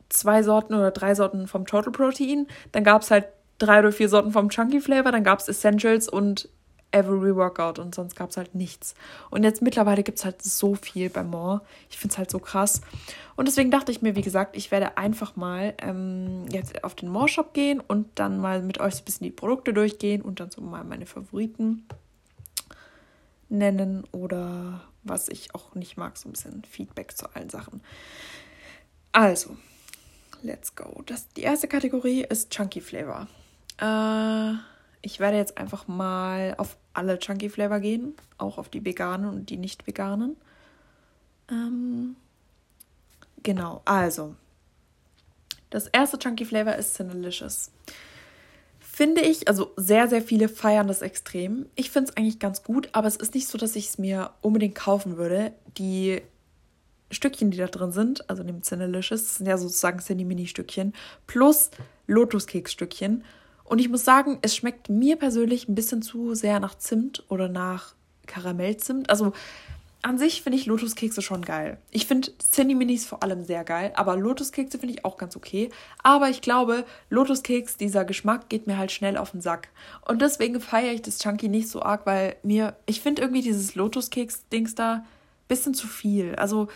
zwei Sorten oder drei Sorten vom Total Protein. Dann gab es halt drei oder vier Sorten vom Chunky Flavor. Dann gab es Essentials und Every Workout und sonst gab es halt nichts. Und jetzt mittlerweile gibt es halt so viel bei More. Ich finde es halt so krass. Und deswegen dachte ich mir, wie gesagt, ich werde einfach mal ähm, jetzt auf den More Shop gehen und dann mal mit euch so ein bisschen die Produkte durchgehen und dann so mal meine Favoriten nennen oder was ich auch nicht mag, so ein bisschen Feedback zu allen Sachen. Also, let's go. Das, die erste Kategorie ist Chunky Flavor. Äh, ich werde jetzt einfach mal auf alle Chunky Flavor gehen, auch auf die veganen und die nicht veganen. Ähm, genau, also. Das erste Chunky Flavor ist Cinnalicious finde ich, also sehr, sehr viele feiern das extrem. Ich finde es eigentlich ganz gut, aber es ist nicht so, dass ich es mir unbedingt kaufen würde. Die Stückchen, die da drin sind, also dem Cinnalicious, sind ja sozusagen Cinni-Mini-Stückchen, plus Lotuskeks-Stückchen. Und ich muss sagen, es schmeckt mir persönlich ein bisschen zu sehr nach Zimt oder nach Karamellzimt. Also an sich finde ich Lotuskekse schon geil. Ich finde Cinni-Minis vor allem sehr geil, aber Lotuskekse finde ich auch ganz okay. Aber ich glaube, Lotuskeks, dieser Geschmack geht mir halt schnell auf den Sack. Und deswegen feiere ich das Chunky nicht so arg, weil mir, ich finde irgendwie dieses Lotuskeks-Dings da ein bisschen zu viel. Also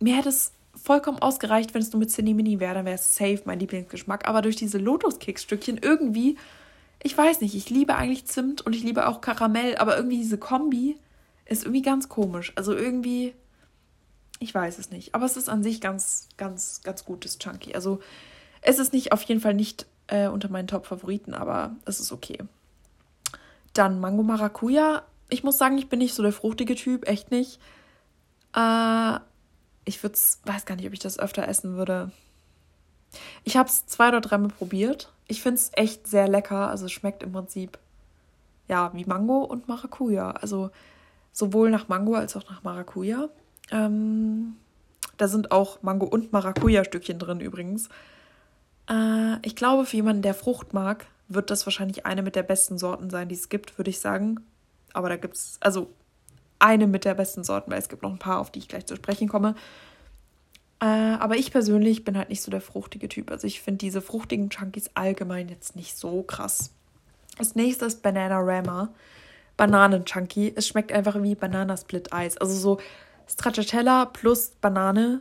mir hätte es vollkommen ausgereicht, wenn es nur mit Cinni-Mini wäre, dann wäre es safe mein Lieblingsgeschmack. Aber durch diese Lotuskeks-Stückchen irgendwie, ich weiß nicht, ich liebe eigentlich Zimt und ich liebe auch Karamell, aber irgendwie diese Kombi ist irgendwie ganz komisch. Also irgendwie, ich weiß es nicht. Aber es ist an sich ganz, ganz, ganz gutes Chunky. Also es ist nicht auf jeden Fall nicht äh, unter meinen Top-Favoriten, aber es ist okay. Dann Mango Maracuja. Ich muss sagen, ich bin nicht so der fruchtige Typ, echt nicht. Äh, ich würde weiß gar nicht, ob ich das öfter essen würde. Ich habe es zwei oder dreimal probiert. Ich finde es echt sehr lecker. Also es schmeckt im Prinzip ja wie Mango und Maracuja. Also sowohl nach Mango als auch nach Maracuja. Ähm, da sind auch Mango- und Maracuja-Stückchen drin übrigens. Äh, ich glaube, für jemanden, der Frucht mag, wird das wahrscheinlich eine mit der besten Sorten sein, die es gibt, würde ich sagen. Aber da gibt es, also eine mit der besten Sorten, weil es gibt noch ein paar, auf die ich gleich zu sprechen komme. Äh, aber ich persönlich bin halt nicht so der fruchtige Typ. Also ich finde diese fruchtigen Chunkies allgemein jetzt nicht so krass. Das nächste ist Banana Rama. Bananen-Chunky. Es schmeckt einfach wie Bananasplit-Eis. Also so Stracciatella plus Banane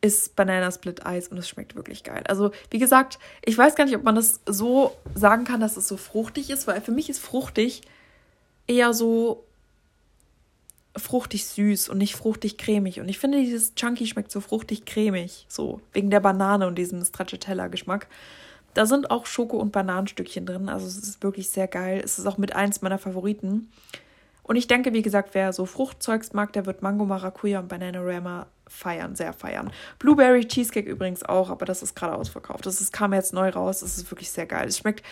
ist Bananasplit-Eis und es schmeckt wirklich geil. Also wie gesagt, ich weiß gar nicht, ob man das so sagen kann, dass es so fruchtig ist, weil für mich ist fruchtig eher so fruchtig süß und nicht fruchtig cremig. Und ich finde, dieses Chunky schmeckt so fruchtig cremig, so wegen der Banane und diesem Stracciatella-Geschmack. Da sind auch Schoko- und Bananenstückchen drin, also es ist wirklich sehr geil. Es ist auch mit eins meiner Favoriten. Und ich denke, wie gesagt, wer so Fruchtzeugs mag, der wird Mango Maracuja und Banana Rama feiern, sehr feiern. Blueberry Cheesecake übrigens auch, aber das ist gerade ausverkauft. Das ist, kam jetzt neu raus. Das ist wirklich sehr geil. Es schmeckt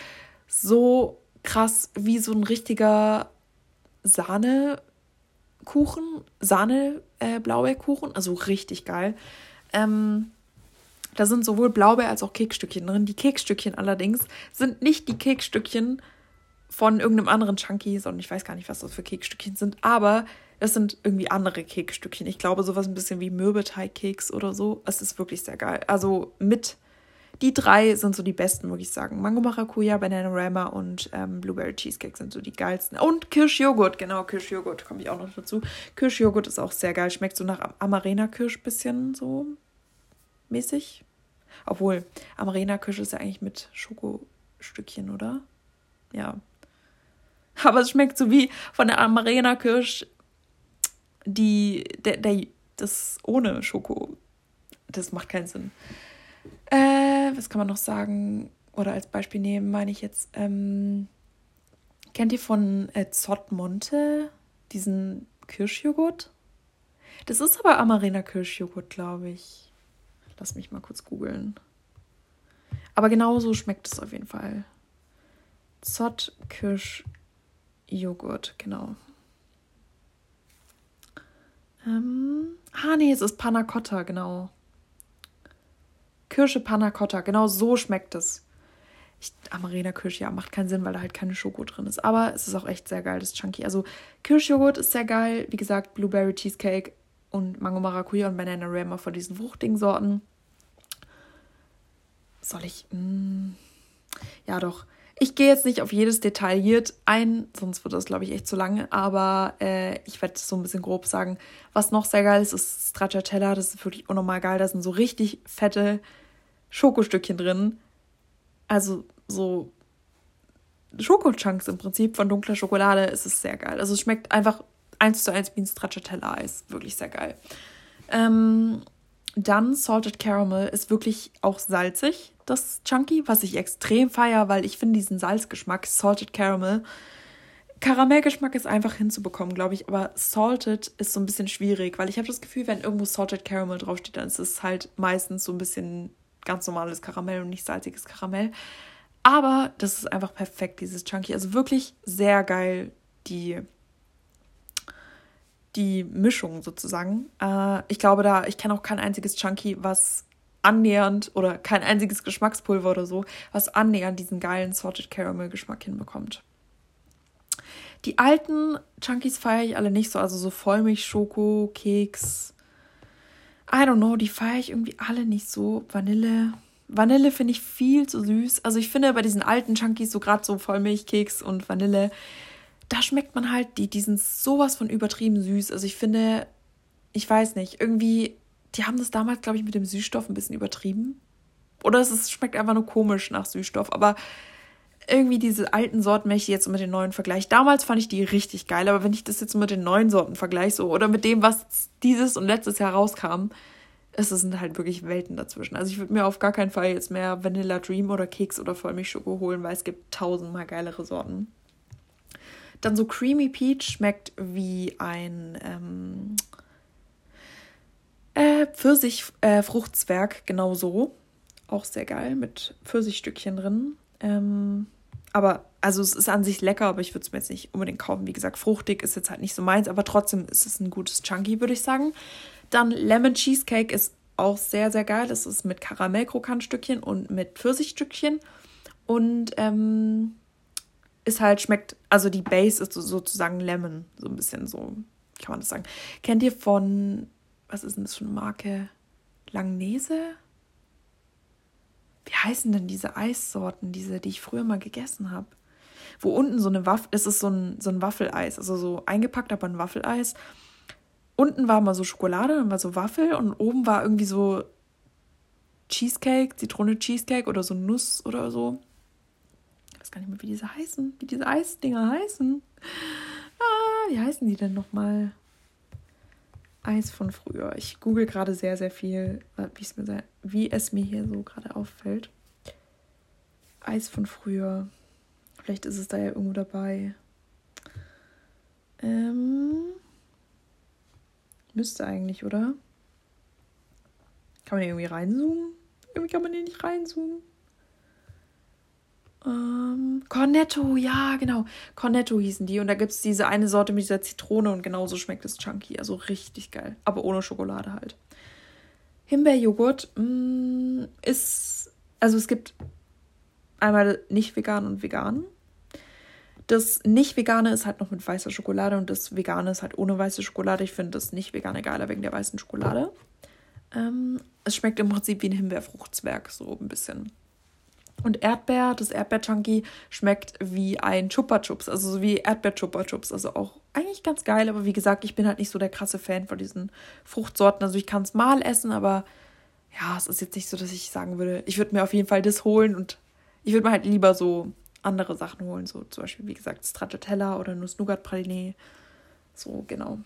so krass wie so ein richtiger Sahne Kuchen, Sahne äh, Blaubeerkuchen, also richtig geil. Ähm, da sind sowohl Blaubeer als auch Kekstückchen drin. Die Kekstückchen allerdings sind nicht die Kekstückchen von irgendeinem anderen Chunky, sondern ich weiß gar nicht, was das für Kekstückchen sind, aber es sind irgendwie andere Kekstückchen. Ich glaube, sowas ein bisschen wie Mürbeteigkeks oder so. Es ist wirklich sehr geil. Also mit die drei sind so die besten, würde ich sagen. Mango Maracuja, Banana Rama und ähm, Blueberry Cheesecake sind so die geilsten. Und Kirschjoghurt, genau, Kirschjoghurt komme ich auch noch dazu. Kirschjoghurt ist auch sehr geil. Schmeckt so nach Amarena-Kirsch bisschen so mäßig. Obwohl, Amarena-Kirsch ist ja eigentlich mit Schokostückchen, oder? Ja. Aber es schmeckt so wie von der Amarena-Kirsch die, der, der, das ohne Schoko. Das macht keinen Sinn. Äh, was kann man noch sagen? Oder als Beispiel nehmen, meine ich jetzt, ähm, kennt ihr von äh, Zottmonte diesen Kirschjoghurt? Das ist aber Amarena Kirschjoghurt, glaube ich. Lass mich mal kurz googeln. Aber genau so schmeckt es auf jeden Fall. Zott Kirschjoghurt, genau. Ähm, ah, nee, es ist Panna Cotta, genau. Kirsche Panna Cotta, genau so schmeckt es. Ich, Amarena Kirsche, ja, macht keinen Sinn, weil da halt keine Schoko drin ist. Aber es ist auch echt sehr geil, das Chunky. Also Kirschjoghurt ist sehr geil. Wie gesagt, Blueberry Cheesecake und Mango Maracuja und Banana Rama von diesen fruchtigen Sorten. Soll ich? Mm, ja, doch. Ich gehe jetzt nicht auf jedes detailliert ein, sonst wird das, glaube ich, echt zu lange. Aber äh, ich werde so ein bisschen grob sagen. Was noch sehr geil ist, ist Stracciatella. Das ist wirklich unnormal geil. Da sind so richtig fette Schokostückchen drin. Also so Schokochunks im Prinzip von dunkler Schokolade. Es ist sehr geil. Also es schmeckt einfach eins zu eins wie ein Stracciatella-Eis. Wirklich sehr geil. Ähm, dann Salted Caramel ist wirklich auch salzig, das Chunky, was ich extrem feiere, weil ich finde diesen Salzgeschmack, Salted Caramel, Karamellgeschmack ist einfach hinzubekommen, glaube ich, aber Salted ist so ein bisschen schwierig, weil ich habe das Gefühl, wenn irgendwo Salted Caramel draufsteht, dann ist es halt meistens so ein bisschen ganz normales Karamell und nicht salziges Karamell. Aber das ist einfach perfekt, dieses Chunky. Also wirklich sehr geil, die die Mischung sozusagen. Äh, ich glaube da, ich kenne auch kein einziges Chunky, was annähernd oder kein einziges Geschmackspulver oder so, was annähernd diesen geilen Salted Caramel Geschmack hinbekommt. Die alten Chunkies feiere ich alle nicht so, also so Vollmilch, Schoko, Keks. I don't know, die feiere ich irgendwie alle nicht so. Vanille. Vanille finde ich viel zu süß. Also ich finde bei diesen alten Chunkies, so gerade so Vollmilchkeks und Vanille, da schmeckt man halt, die, die sind sowas von übertrieben süß. Also ich finde, ich weiß nicht, irgendwie, die haben das damals, glaube ich, mit dem Süßstoff ein bisschen übertrieben. Oder es ist, schmeckt einfach nur komisch nach Süßstoff. Aber irgendwie diese alten Sorten, wenn ich jetzt mit den neuen vergleiche. Damals fand ich die richtig geil, aber wenn ich das jetzt mit den neuen Sorten vergleiche, so, oder mit dem, was dieses und letztes Jahr rauskam, es sind halt wirklich Welten dazwischen. Also ich würde mir auf gar keinen Fall jetzt mehr Vanilla Dream oder Keks oder Vollmilchschoko holen, weil es gibt tausendmal geilere Sorten. Dann so Creamy Peach schmeckt wie ein ähm, äh, Pfirsich-Fruchtzwerg, äh, genau so. Auch sehr geil, mit Pfirsichstückchen drin. Ähm, aber, also es ist an sich lecker, aber ich würde es mir jetzt nicht unbedingt kaufen. Wie gesagt, fruchtig ist jetzt halt nicht so meins, aber trotzdem ist es ein gutes Chunky, würde ich sagen. Dann Lemon Cheesecake ist auch sehr, sehr geil. Das ist mit Karamellkrokantstückchen und mit Pfirsichstückchen. Und ähm, ist halt, schmeckt, also die Base ist so, sozusagen Lemon, so ein bisschen so, kann man das sagen. Kennt ihr von, was ist denn das für eine Marke? Langnese? Wie heißen denn diese Eissorten, diese, die ich früher mal gegessen habe? Wo unten so eine Waffel, es ist so ein, so ein Waffeleis, also so eingepackt, aber ein Waffeleis. Unten war mal so Schokolade, dann war so Waffel und oben war irgendwie so Cheesecake, Zitrone Cheesecake oder so Nuss oder so. Ich weiß gar nicht mehr, wie diese heißen, wie diese Eisdinger heißen. Ah, wie heißen die denn nochmal? Eis von früher. Ich google gerade sehr, sehr viel, wie es mir hier so gerade auffällt. Eis von früher. Vielleicht ist es da ja irgendwo dabei. Ähm, müsste eigentlich, oder? Kann man hier irgendwie reinzoomen? Irgendwie kann man hier nicht reinzoomen. Ähm, Cornetto, ja, genau. Cornetto hießen die. Und da gibt es diese eine Sorte mit dieser Zitrone und genauso schmeckt es chunky. Also richtig geil. Aber ohne Schokolade halt. Himbeerjoghurt mm, ist. Also es gibt einmal nicht vegan und vegan. Das nicht vegane ist halt noch mit weißer Schokolade und das vegane ist halt ohne weiße Schokolade. Ich finde das nicht vegane geiler wegen der weißen Schokolade. Ähm, es schmeckt im Prinzip wie ein Himbeerfruchtzwerg, so ein bisschen. Und Erdbeer, das Erdbeer-Chunky schmeckt wie ein Chupa Chups, also so wie Erdbeer-Chupa Chups. Also auch eigentlich ganz geil, aber wie gesagt, ich bin halt nicht so der krasse Fan von diesen Fruchtsorten. Also ich kann es mal essen, aber ja, es ist jetzt nicht so, dass ich sagen würde, ich würde mir auf jeden Fall das holen und ich würde mir halt lieber so andere Sachen holen, so zum Beispiel, wie gesagt, Stracciatella oder Nuss-Nougat-Praline. So, genau.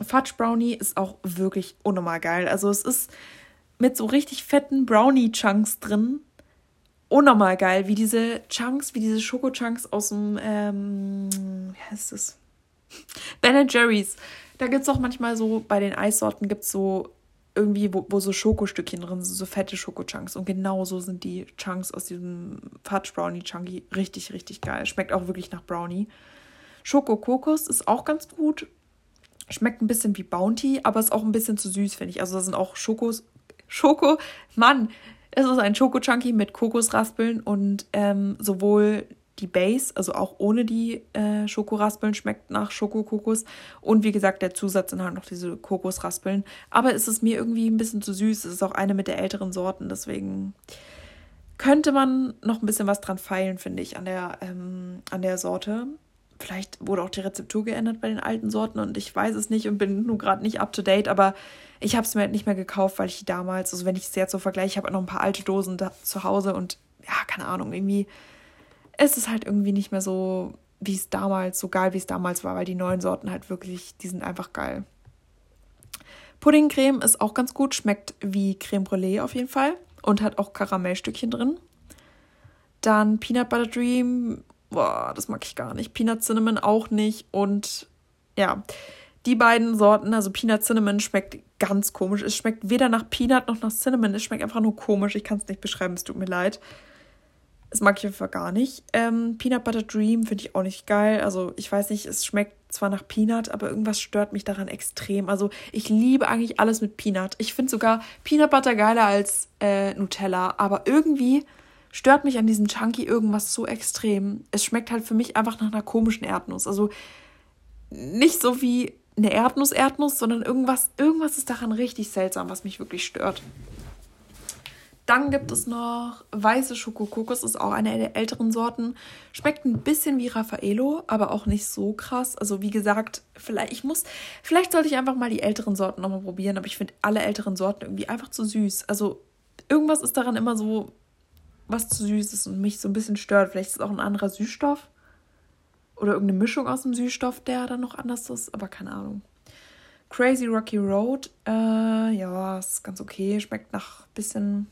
Fudge Brownie ist auch wirklich unnormal geil. Also es ist mit so richtig fetten Brownie-Chunks drin unnormal geil, wie diese Chunks, wie diese Schoko-Chunks aus dem, ähm, wie heißt das? Ben Jerry's. Da gibt es auch manchmal so, bei den Eissorten gibt es so irgendwie, wo, wo so Schokostückchen drin sind, so fette Schoko-Chunks. Und genau so sind die Chunks aus diesem Fudge Brownie Chunky richtig, richtig geil. Schmeckt auch wirklich nach Brownie. Schoko-Kokos ist auch ganz gut. Schmeckt ein bisschen wie Bounty, aber ist auch ein bisschen zu süß, finde ich. Also da sind auch Schokos. Schoko, Mann, es ist ein Schoko Chunky mit Kokosraspeln und ähm, sowohl die Base, also auch ohne die äh, Schokoraspeln, schmeckt nach Schokokokos. Und wie gesagt, der Zusatz sind halt noch diese Kokosraspeln. Aber es ist mir irgendwie ein bisschen zu süß. Es ist auch eine mit der älteren Sorten, deswegen könnte man noch ein bisschen was dran feilen, finde ich, an der, ähm, an der Sorte. Vielleicht wurde auch die Rezeptur geändert bei den alten Sorten und ich weiß es nicht und bin nur gerade nicht up to date, aber ich habe es mir halt nicht mehr gekauft, weil ich damals, also wenn ich es jetzt so vergleiche, ich habe noch ein paar alte Dosen da zu Hause und ja, keine Ahnung, irgendwie ist es halt irgendwie nicht mehr so, wie es damals, so geil wie es damals war, weil die neuen Sorten halt wirklich, die sind einfach geil. Puddingcreme ist auch ganz gut, schmeckt wie Creme Brûlée auf jeden Fall und hat auch Karamellstückchen drin. Dann Peanut Butter Dream, boah, das mag ich gar nicht. Peanut Cinnamon auch nicht und ja, die beiden Sorten, also Peanut Cinnamon, schmeckt ganz komisch. Es schmeckt weder nach Peanut noch nach Cinnamon. Es schmeckt einfach nur komisch. Ich kann es nicht beschreiben, es tut mir leid. Das mag ich einfach gar nicht. Ähm, Peanut Butter Dream finde ich auch nicht geil. Also ich weiß nicht, es schmeckt zwar nach Peanut, aber irgendwas stört mich daran extrem. Also ich liebe eigentlich alles mit Peanut. Ich finde sogar Peanut Butter geiler als äh, Nutella. Aber irgendwie stört mich an diesem Chunky irgendwas so extrem. Es schmeckt halt für mich einfach nach einer komischen Erdnuss. Also nicht so wie eine Erdnuss, Erdnuss, sondern irgendwas, irgendwas ist daran richtig seltsam, was mich wirklich stört. Dann gibt es noch weiße Schokokokos, ist auch eine der älteren Sorten. Schmeckt ein bisschen wie Raffaello, aber auch nicht so krass. Also wie gesagt, vielleicht ich muss, vielleicht sollte ich einfach mal die älteren Sorten nochmal probieren, aber ich finde alle älteren Sorten irgendwie einfach zu süß. Also irgendwas ist daran immer so, was zu süß ist und mich so ein bisschen stört. Vielleicht ist es auch ein anderer Süßstoff. Oder irgendeine Mischung aus dem Süßstoff, der dann noch anders ist, aber keine Ahnung. Crazy Rocky Road, äh, ja, ist ganz okay. Schmeckt nach bisschen.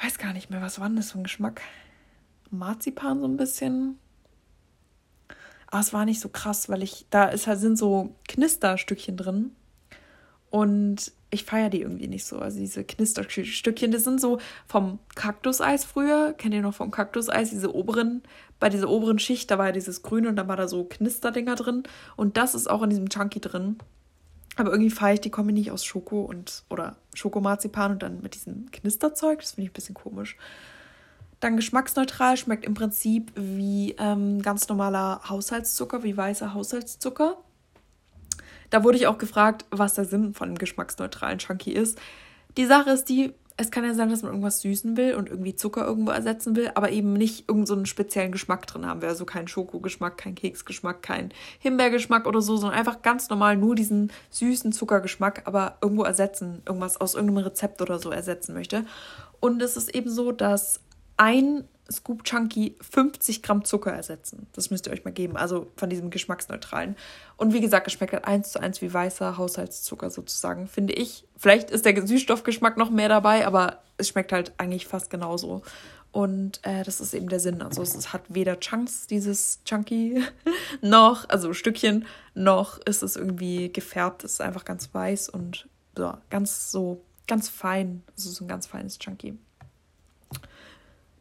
Weiß gar nicht mehr, was war denn das für ein Geschmack? Marzipan so ein bisschen. Aber es war nicht so krass, weil ich. Da ist halt, sind so Knisterstückchen drin. Und ich feiere die irgendwie nicht so. Also diese Knisterstückchen, das sind so vom Kaktuseis früher. Kennt ihr noch vom Kaktuseis? Diese oberen, bei dieser oberen Schicht, da war ja dieses Grüne und da war da so Knisterdinger drin. Und das ist auch in diesem Chunky drin. Aber irgendwie feiere ich die Kombi nicht aus Schoko und oder Schokomarzipan und dann mit diesem Knisterzeug. Das finde ich ein bisschen komisch. Dann geschmacksneutral, schmeckt im Prinzip wie ähm, ganz normaler Haushaltszucker, wie weißer Haushaltszucker. Da wurde ich auch gefragt, was der Sinn von dem geschmacksneutralen Chunky ist. Die Sache ist die, es kann ja sein, dass man irgendwas süßen will und irgendwie Zucker irgendwo ersetzen will, aber eben nicht irgendeinen so speziellen Geschmack drin haben will. Also keinen Schokogeschmack, keinen Keksgeschmack, keinen Himbeergeschmack oder so, sondern einfach ganz normal nur diesen süßen Zuckergeschmack, aber irgendwo ersetzen, irgendwas aus irgendeinem Rezept oder so ersetzen möchte. Und es ist eben so, dass ein Scoop Chunky 50 Gramm Zucker ersetzen. Das müsst ihr euch mal geben. Also von diesem geschmacksneutralen. Und wie gesagt, es schmeckt halt eins zu eins wie weißer Haushaltszucker sozusagen, finde ich. Vielleicht ist der Süßstoffgeschmack noch mehr dabei, aber es schmeckt halt eigentlich fast genauso. Und äh, das ist eben der Sinn. Also es hat weder Chunks, dieses Chunky, noch, also Stückchen, noch ist es irgendwie gefärbt. Es ist einfach ganz weiß und so, ganz so, ganz fein. Es ist ein ganz feines Chunky.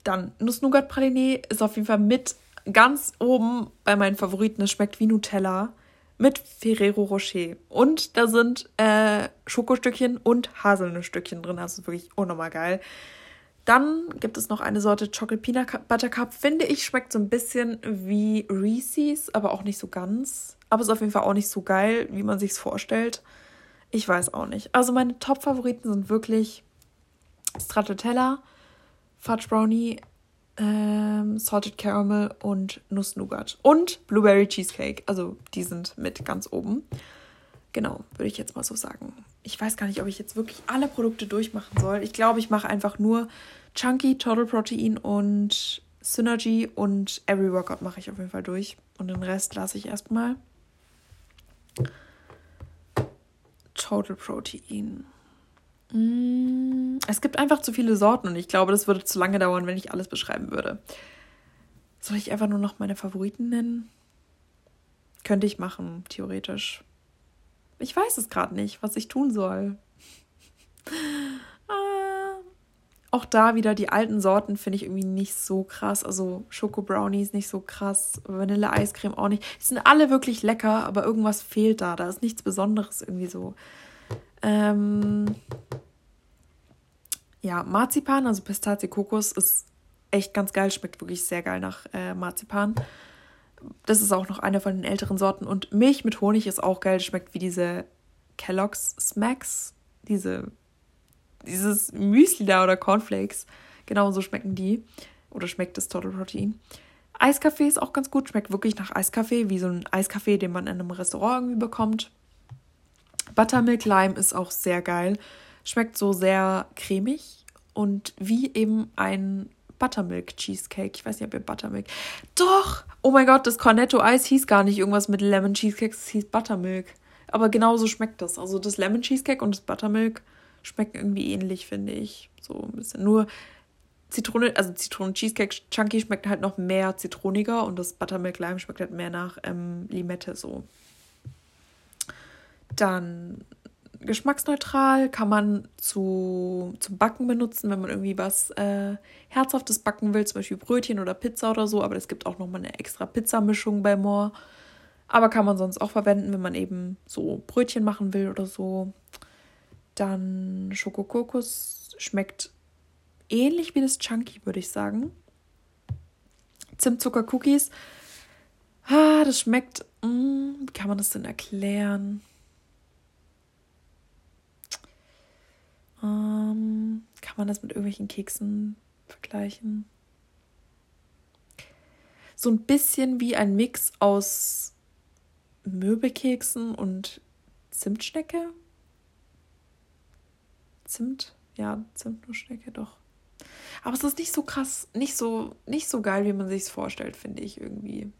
Dann Nuss-Nougat-Praline ist auf jeden Fall mit ganz oben bei meinen Favoriten. Es schmeckt wie Nutella mit Ferrero Rocher. Und da sind äh, Schokostückchen und Haselnussstückchen drin. Das ist wirklich unnormal geil. Dann gibt es noch eine Sorte Chocolate Peanut Butter Cup. Finde ich, schmeckt so ein bisschen wie Reese's, aber auch nicht so ganz. Aber ist auf jeden Fall auch nicht so geil, wie man sich es vorstellt. Ich weiß auch nicht. Also meine Top-Favoriten sind wirklich Stracciatella, Fudge Brownie, ähm, Salted Caramel und Nuss Nougat. Und Blueberry Cheesecake. Also die sind mit ganz oben. Genau, würde ich jetzt mal so sagen. Ich weiß gar nicht, ob ich jetzt wirklich alle Produkte durchmachen soll. Ich glaube, ich mache einfach nur Chunky, Total Protein und Synergy und Every Workout mache ich auf jeden Fall durch. Und den Rest lasse ich erstmal. Total Protein. Mm, es gibt einfach zu viele Sorten und ich glaube, das würde zu lange dauern, wenn ich alles beschreiben würde. Soll ich einfach nur noch meine Favoriten nennen? Könnte ich machen, theoretisch. Ich weiß es gerade nicht, was ich tun soll. ah, auch da wieder die alten Sorten finde ich irgendwie nicht so krass. Also Schoko Brownies nicht so krass, Vanille Eiscreme auch nicht. Die sind alle wirklich lecker, aber irgendwas fehlt da. Da ist nichts Besonderes irgendwie so. Ähm, ja, Marzipan, also Pistazie Kokos, ist echt ganz geil, schmeckt wirklich sehr geil nach äh, Marzipan. Das ist auch noch eine von den älteren Sorten. Und Milch mit Honig ist auch geil, schmeckt wie diese Kellogg's Smacks, diese, dieses Müsli da oder Cornflakes. Genau so schmecken die. Oder schmeckt das Total Protein. Eiskaffee ist auch ganz gut, schmeckt wirklich nach Eiskaffee, wie so ein Eiskaffee, den man in einem Restaurant irgendwie bekommt. Buttermilk Lime ist auch sehr geil. Schmeckt so sehr cremig und wie eben ein Buttermilk Cheesecake. Ich weiß nicht, ob ihr Buttermilk. Doch! Oh mein Gott, das Cornetto Eis hieß gar nicht irgendwas mit Lemon Cheesecake, es hieß Buttermilk. Aber genauso schmeckt das. Also das Lemon Cheesecake und das Buttermilk schmecken irgendwie ähnlich, finde ich. So ein bisschen. Nur Zitrone, also Zitronen Cheesecake Chunky schmeckt halt noch mehr zitroniger und das Buttermilk Lime schmeckt halt mehr nach ähm, Limette so. Dann geschmacksneutral, kann man zu, zum Backen benutzen, wenn man irgendwie was äh, Herzhaftes backen will, zum Beispiel Brötchen oder Pizza oder so. Aber es gibt auch nochmal eine extra Pizzamischung bei More. Aber kann man sonst auch verwenden, wenn man eben so Brötchen machen will oder so. Dann Schokokokos schmeckt ähnlich wie das Chunky, würde ich sagen. Zimtzucker-Cookies. Ah, das schmeckt. Mh, hm, wie kann man das denn erklären? Ähm, kann man das mit irgendwelchen Keksen vergleichen? So ein bisschen wie ein Mix aus Möbelkeksen und Zimtschnecke. Zimt? Ja, Zimtnussschnecke, doch. Aber es ist nicht so krass, nicht so, nicht so geil, wie man sich es vorstellt, finde ich irgendwie.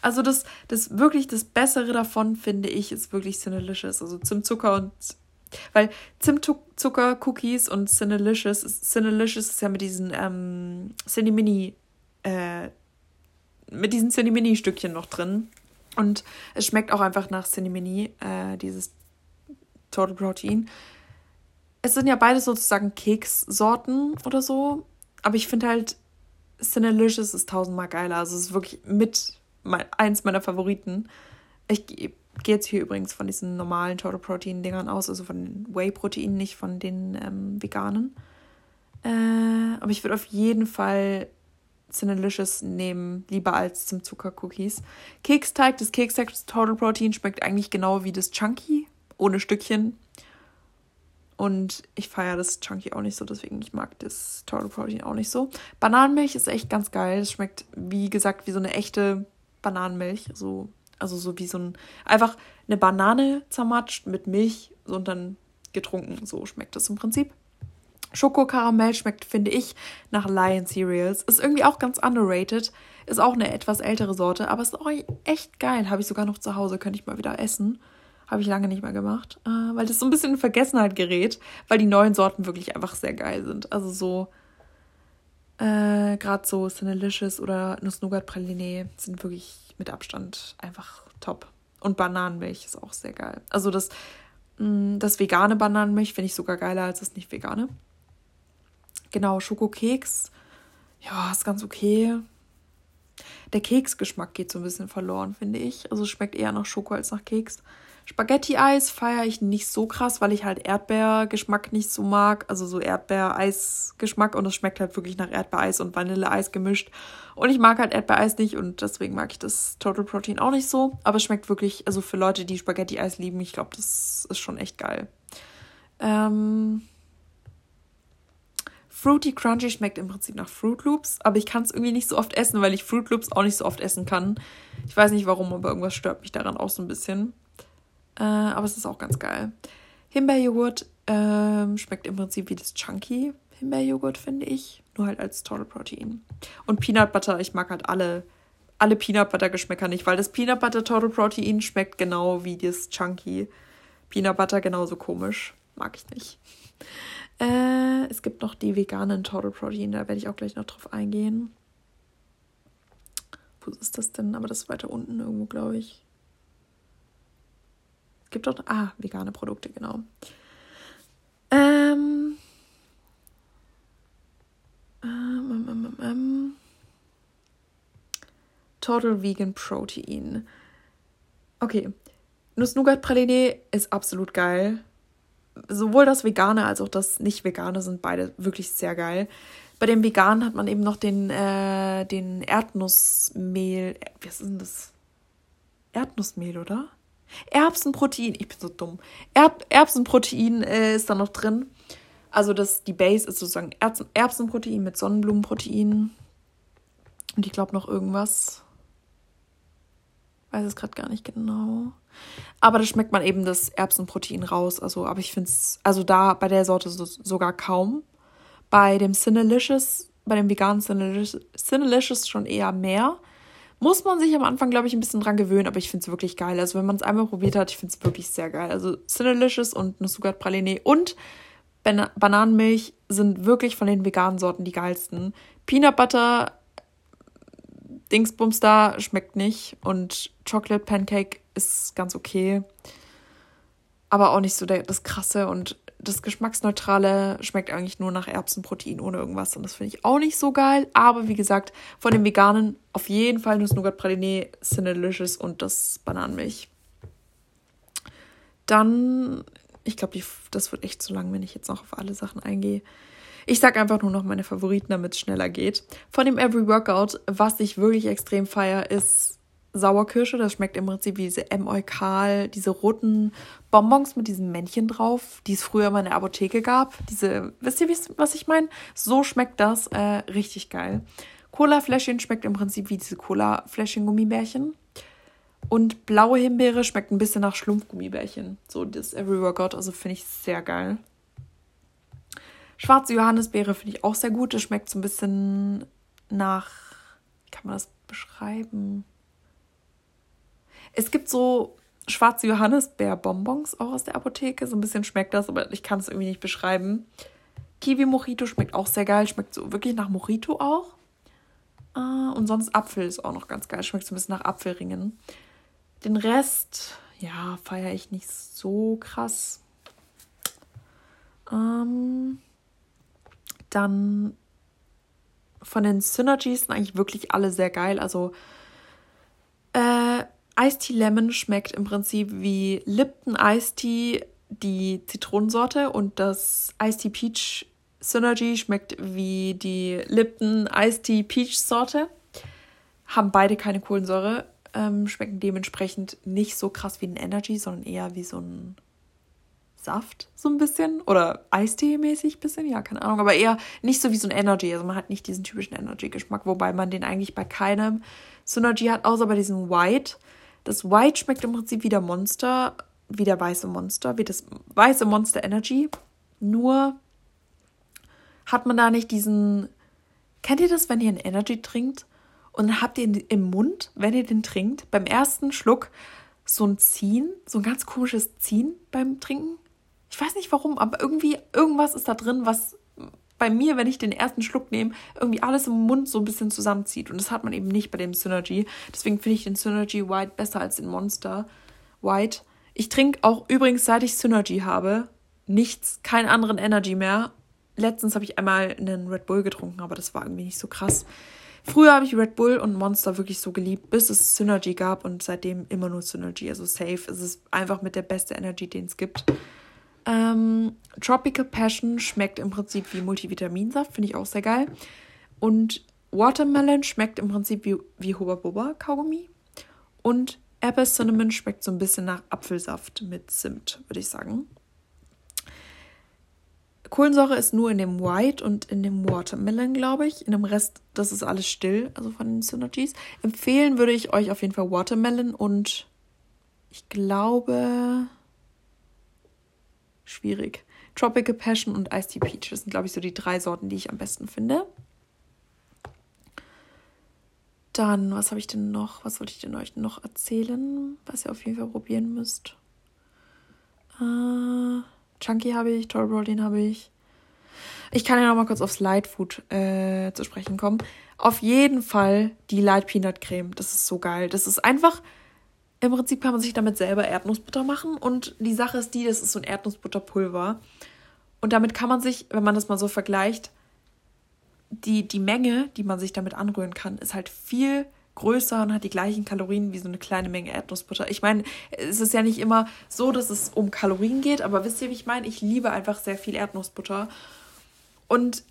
Also das, das wirklich das Bessere davon, finde ich, ist wirklich Cinelicious. Also Zimtzucker und weil Zimtzucker, Cookies und Cinelicious, Cinelicious ist ja mit diesen ähm, Cinnamini, äh, mit diesen Cinnamini-Stückchen noch drin. Und es schmeckt auch einfach nach Cinnamini, äh, dieses Total Protein. Es sind ja beides sozusagen Kekssorten oder so. Aber ich finde halt, Cinelicious ist tausendmal geiler. Also es ist wirklich mit mein, eins meiner Favoriten. Ich gehe jetzt hier übrigens von diesen normalen Total Protein Dingern aus, also von den Whey Proteinen, nicht von den ähm, veganen. Äh, aber ich würde auf jeden Fall Cinnalicious nehmen, lieber als zum Zuckercookies. Keksteig, das Keksteig Total Protein schmeckt eigentlich genau wie das Chunky, ohne Stückchen. Und ich feiere das Chunky auch nicht so, deswegen ich mag das Total Protein auch nicht so. Bananenmilch ist echt ganz geil. Es schmeckt, wie gesagt, wie so eine echte Bananenmilch. So, also so wie so ein, einfach eine Banane zermatscht mit Milch und dann getrunken. So schmeckt das im Prinzip. Schokokaramell schmeckt, finde ich, nach Lion Cereals. Ist irgendwie auch ganz underrated. Ist auch eine etwas ältere Sorte, aber ist auch echt geil. Habe ich sogar noch zu Hause, könnte ich mal wieder essen. Habe ich lange nicht mehr gemacht, äh, weil das so ein bisschen in Vergessenheit gerät, weil die neuen Sorten wirklich einfach sehr geil sind. Also so, äh, gerade so Cinnalicious oder Nuss-Nougat Praline sind wirklich mit Abstand einfach top. Und Bananenmilch ist auch sehr geil. Also das, mm, das vegane Bananenmilch finde ich sogar geiler als das nicht vegane. Genau, Schokokeks. Ja, ist ganz okay. Der Keksgeschmack geht so ein bisschen verloren, finde ich. Also schmeckt eher nach Schoko als nach Keks. Spaghetti-Eis feiere ich nicht so krass, weil ich halt Erdbeergeschmack nicht so mag. Also so Erdbeereis-Geschmack und es schmeckt halt wirklich nach Erdbeereis und Vanilleeis gemischt. Und ich mag halt Erdbeereis nicht und deswegen mag ich das Total Protein auch nicht so. Aber es schmeckt wirklich, also für Leute, die Spaghetti-Eis lieben, ich glaube, das ist schon echt geil. Ähm, Fruity Crunchy schmeckt im Prinzip nach Fruit Loops, aber ich kann es irgendwie nicht so oft essen, weil ich Fruit Loops auch nicht so oft essen kann. Ich weiß nicht warum, aber irgendwas stört mich daran auch so ein bisschen. Äh, aber es ist auch ganz geil. Himbeerjoghurt ähm, schmeckt im Prinzip wie das Chunky Himbeerjoghurt, finde ich. Nur halt als Total Protein. Und Peanut Butter, ich mag halt alle, alle Peanut Butter Geschmäcker nicht, weil das Peanut Butter Total Protein schmeckt genau wie das Chunky Peanut Butter, genauso komisch. Mag ich nicht. Äh, es gibt noch die veganen Total Protein, da werde ich auch gleich noch drauf eingehen. Wo ist das denn? Aber das ist weiter unten irgendwo, glaube ich. Gibt auch. Ah, vegane Produkte, genau. Ähm. Ähm, ähm, ähm, ähm. Total Vegan Protein. Okay. Nuss-Nougat-Praline ist absolut geil sowohl das Vegane als auch das Nicht-Vegane sind beide wirklich sehr geil. Bei dem Veganen hat man eben noch den, äh, den Erdnussmehl. Was ist denn das? Erdnussmehl, oder? Erbsenprotein. Ich bin so dumm. Erb Erbsenprotein äh, ist da noch drin. Also das, die Base ist sozusagen Erbsen Erbsenprotein mit Sonnenblumenprotein. Und ich glaube noch irgendwas. Weiß es gerade gar nicht genau. Aber da schmeckt man eben das Erbsenprotein raus. Also, aber ich finde es, also da bei der Sorte so, sogar kaum. Bei dem Cinnalicious, bei dem veganen Cinnalicious, Cinnalicious schon eher mehr. Muss man sich am Anfang, glaube ich, ein bisschen dran gewöhnen, aber ich finde es wirklich geil. Also, wenn man es einmal probiert hat, ich finde es wirklich sehr geil. Also, Cinnalicious und Nussougat Praline und Ban Bananenmilch sind wirklich von den veganen Sorten die geilsten. Peanut Butter Dingsbums da schmeckt nicht und Chocolate Pancake ist ganz okay. Aber auch nicht so der, das krasse und das Geschmacksneutrale schmeckt eigentlich nur nach Erbsenprotein ohne irgendwas und das finde ich auch nicht so geil. Aber wie gesagt, von den Veganen auf jeden Fall Nuss-Nougat Praline, Cinnalicious und das Bananenmilch. Dann, ich glaube, das wird echt zu lang, wenn ich jetzt noch auf alle Sachen eingehe. Ich sag einfach nur noch meine Favoriten, damit es schneller geht. Von dem Every Workout, was ich wirklich extrem feier, ist Sauerkirsche. Das schmeckt im Prinzip wie diese M-Eukal, diese roten Bonbons mit diesem Männchen drauf, die es früher mal in der Apotheke gab. Diese, wisst ihr, was ich meine? So schmeckt das äh, richtig geil. Cola-Fläschchen schmeckt im Prinzip wie diese Cola-Fläschchen-Gummibärchen. Und blaue Himbeere schmeckt ein bisschen nach Schlumpfgummibärchen. So das Every Workout, also finde ich sehr geil. Schwarze Johannisbeere finde ich auch sehr gut. Das schmeckt so ein bisschen nach, wie kann man das beschreiben? Es gibt so schwarze Johannisbeer-Bonbons auch aus der Apotheke. So ein bisschen schmeckt das, aber ich kann es irgendwie nicht beschreiben. Kiwi Mojito schmeckt auch sehr geil. Schmeckt so wirklich nach Mojito auch. Ah, und sonst Apfel ist auch noch ganz geil. Schmeckt so ein bisschen nach Apfelringen. Den Rest, ja, feiere ich nicht so krass. Ähm, dann von den Synergies sind eigentlich wirklich alle sehr geil. Also äh, Tea Lemon schmeckt im Prinzip wie Lipton Tea, die Zitronensorte und das Tea Peach Synergy schmeckt wie die Lipton Tea Peach Sorte. Haben beide keine Kohlensäure. Ähm, schmecken dementsprechend nicht so krass wie ein Energy, sondern eher wie so ein Saft, so ein bisschen. Oder Eistee-mäßig bisschen, ja, keine Ahnung. Aber eher nicht so wie so ein Energy. Also man hat nicht diesen typischen Energy-Geschmack, wobei man den eigentlich bei keinem Synergy hat, außer bei diesem White. Das White schmeckt im Prinzip wie der Monster, wie der weiße Monster, wie das weiße Monster Energy. Nur hat man da nicht diesen. Kennt ihr das, wenn ihr einen Energy trinkt und dann habt ihr im Mund, wenn ihr den trinkt, beim ersten Schluck so ein Ziehen, so ein ganz komisches Ziehen beim Trinken? Ich weiß nicht warum, aber irgendwie, irgendwas ist da drin, was bei mir, wenn ich den ersten Schluck nehme, irgendwie alles im Mund so ein bisschen zusammenzieht. Und das hat man eben nicht bei dem Synergy. Deswegen finde ich den Synergy White besser als den Monster White. Ich trinke auch übrigens, seit ich Synergy habe, nichts, keinen anderen Energy mehr. Letztens habe ich einmal einen Red Bull getrunken, aber das war irgendwie nicht so krass. Früher habe ich Red Bull und Monster wirklich so geliebt, bis es Synergy gab und seitdem immer nur Synergy. Also safe. Es ist einfach mit der beste Energy, den es gibt. Ähm, Tropical Passion schmeckt im Prinzip wie Multivitaminsaft, finde ich auch sehr geil. Und Watermelon schmeckt im Prinzip wie, wie Hoba Boba Kaugummi. Und Apple Cinnamon schmeckt so ein bisschen nach Apfelsaft mit Zimt, würde ich sagen. Kohlensäure ist nur in dem White und in dem Watermelon, glaube ich. In dem Rest, das ist alles still, also von den Synergies. Empfehlen würde ich euch auf jeden Fall Watermelon und ich glaube schwierig. Tropical Passion und Iced Tea Peach. Das sind, glaube ich, so die drei Sorten, die ich am besten finde. Dann, was habe ich denn noch? Was wollte ich denn euch noch erzählen, was ihr auf jeden Fall probieren müsst? Äh, Chunky habe ich, Toro den habe ich. Ich kann ja noch mal kurz aufs Light Food äh, zu sprechen kommen. Auf jeden Fall die Light Peanut Creme. Das ist so geil. Das ist einfach im Prinzip kann man sich damit selber Erdnussbutter machen und die Sache ist die, das ist so ein Erdnussbutterpulver. Und damit kann man sich, wenn man das mal so vergleicht, die, die Menge, die man sich damit anrühren kann, ist halt viel größer und hat die gleichen Kalorien wie so eine kleine Menge Erdnussbutter. Ich meine, es ist ja nicht immer so, dass es um Kalorien geht, aber wisst ihr, wie ich meine? Ich liebe einfach sehr viel Erdnussbutter. Und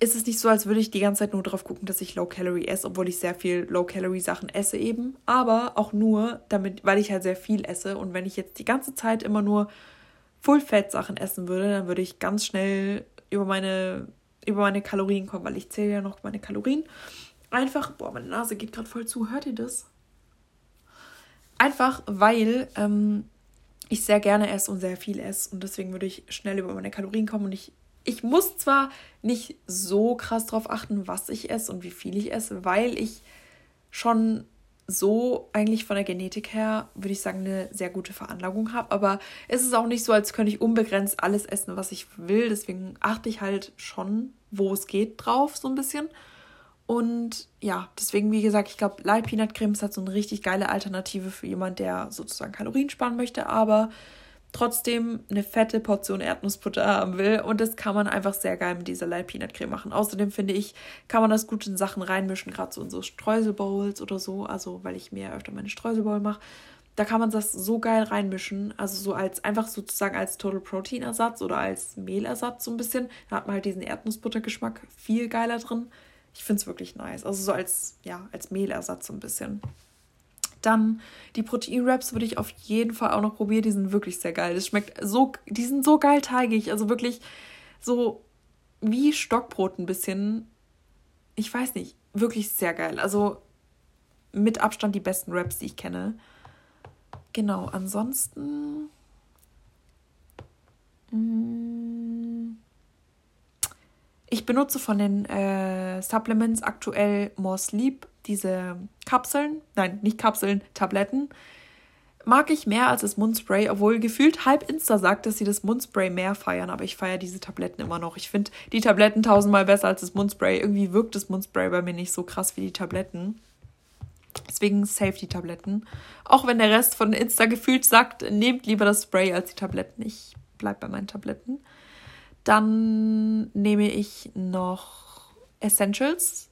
ist es nicht so, als würde ich die ganze Zeit nur darauf gucken, dass ich Low Calorie esse, obwohl ich sehr viel Low Calorie Sachen esse eben. Aber auch nur damit, weil ich halt sehr viel esse. Und wenn ich jetzt die ganze Zeit immer nur Full Fat Sachen essen würde, dann würde ich ganz schnell über meine, über meine Kalorien kommen, weil ich zähle ja noch meine Kalorien. Einfach, boah, meine Nase geht gerade voll zu. Hört ihr das? Einfach, weil ähm, ich sehr gerne esse und sehr viel esse. Und deswegen würde ich schnell über meine Kalorien kommen und ich ich muss zwar nicht so krass darauf achten, was ich esse und wie viel ich esse, weil ich schon so eigentlich von der Genetik her, würde ich sagen, eine sehr gute Veranlagung habe. Aber es ist auch nicht so, als könnte ich unbegrenzt alles essen, was ich will. Deswegen achte ich halt schon, wo es geht, drauf, so ein bisschen. Und ja, deswegen, wie gesagt, ich glaube, Light Peanut Creme ist halt so eine richtig geile Alternative für jemand, der sozusagen Kalorien sparen möchte, aber trotzdem eine fette Portion Erdnussbutter haben will. Und das kann man einfach sehr geil mit dieser Light Peanut Creme machen. Außerdem finde ich, kann man das gut in Sachen reinmischen, gerade so in so Streuselbowls oder so. Also, weil ich mir öfter meine Streuselbowl mache. Da kann man das so geil reinmischen. Also, so als einfach sozusagen als Total Protein Ersatz oder als Mehlersatz so ein bisschen. Da hat man halt diesen Erdnussbuttergeschmack viel geiler drin. Ich finde es wirklich nice. Also, so als, ja, als Mehlersatz so ein bisschen. Dann die Protein-Wraps würde ich auf jeden Fall auch noch probieren. Die sind wirklich sehr geil. Das schmeckt so, die sind so geil teigig. Also wirklich so wie Stockbrot ein bisschen. Ich weiß nicht, wirklich sehr geil. Also mit Abstand die besten Wraps, die ich kenne. Genau, ansonsten. Mm, ich benutze von den äh, Supplements aktuell More Sleep diese Kapseln, nein, nicht Kapseln, Tabletten, mag ich mehr als das Mundspray, obwohl gefühlt halb Insta sagt, dass sie das Mundspray mehr feiern, aber ich feiere diese Tabletten immer noch. Ich finde die Tabletten tausendmal besser als das Mundspray. Irgendwie wirkt das Mundspray bei mir nicht so krass wie die Tabletten. Deswegen safe die Tabletten. Auch wenn der Rest von Insta gefühlt sagt, nehmt lieber das Spray als die Tabletten. Ich bleibe bei meinen Tabletten. Dann nehme ich noch Essentials.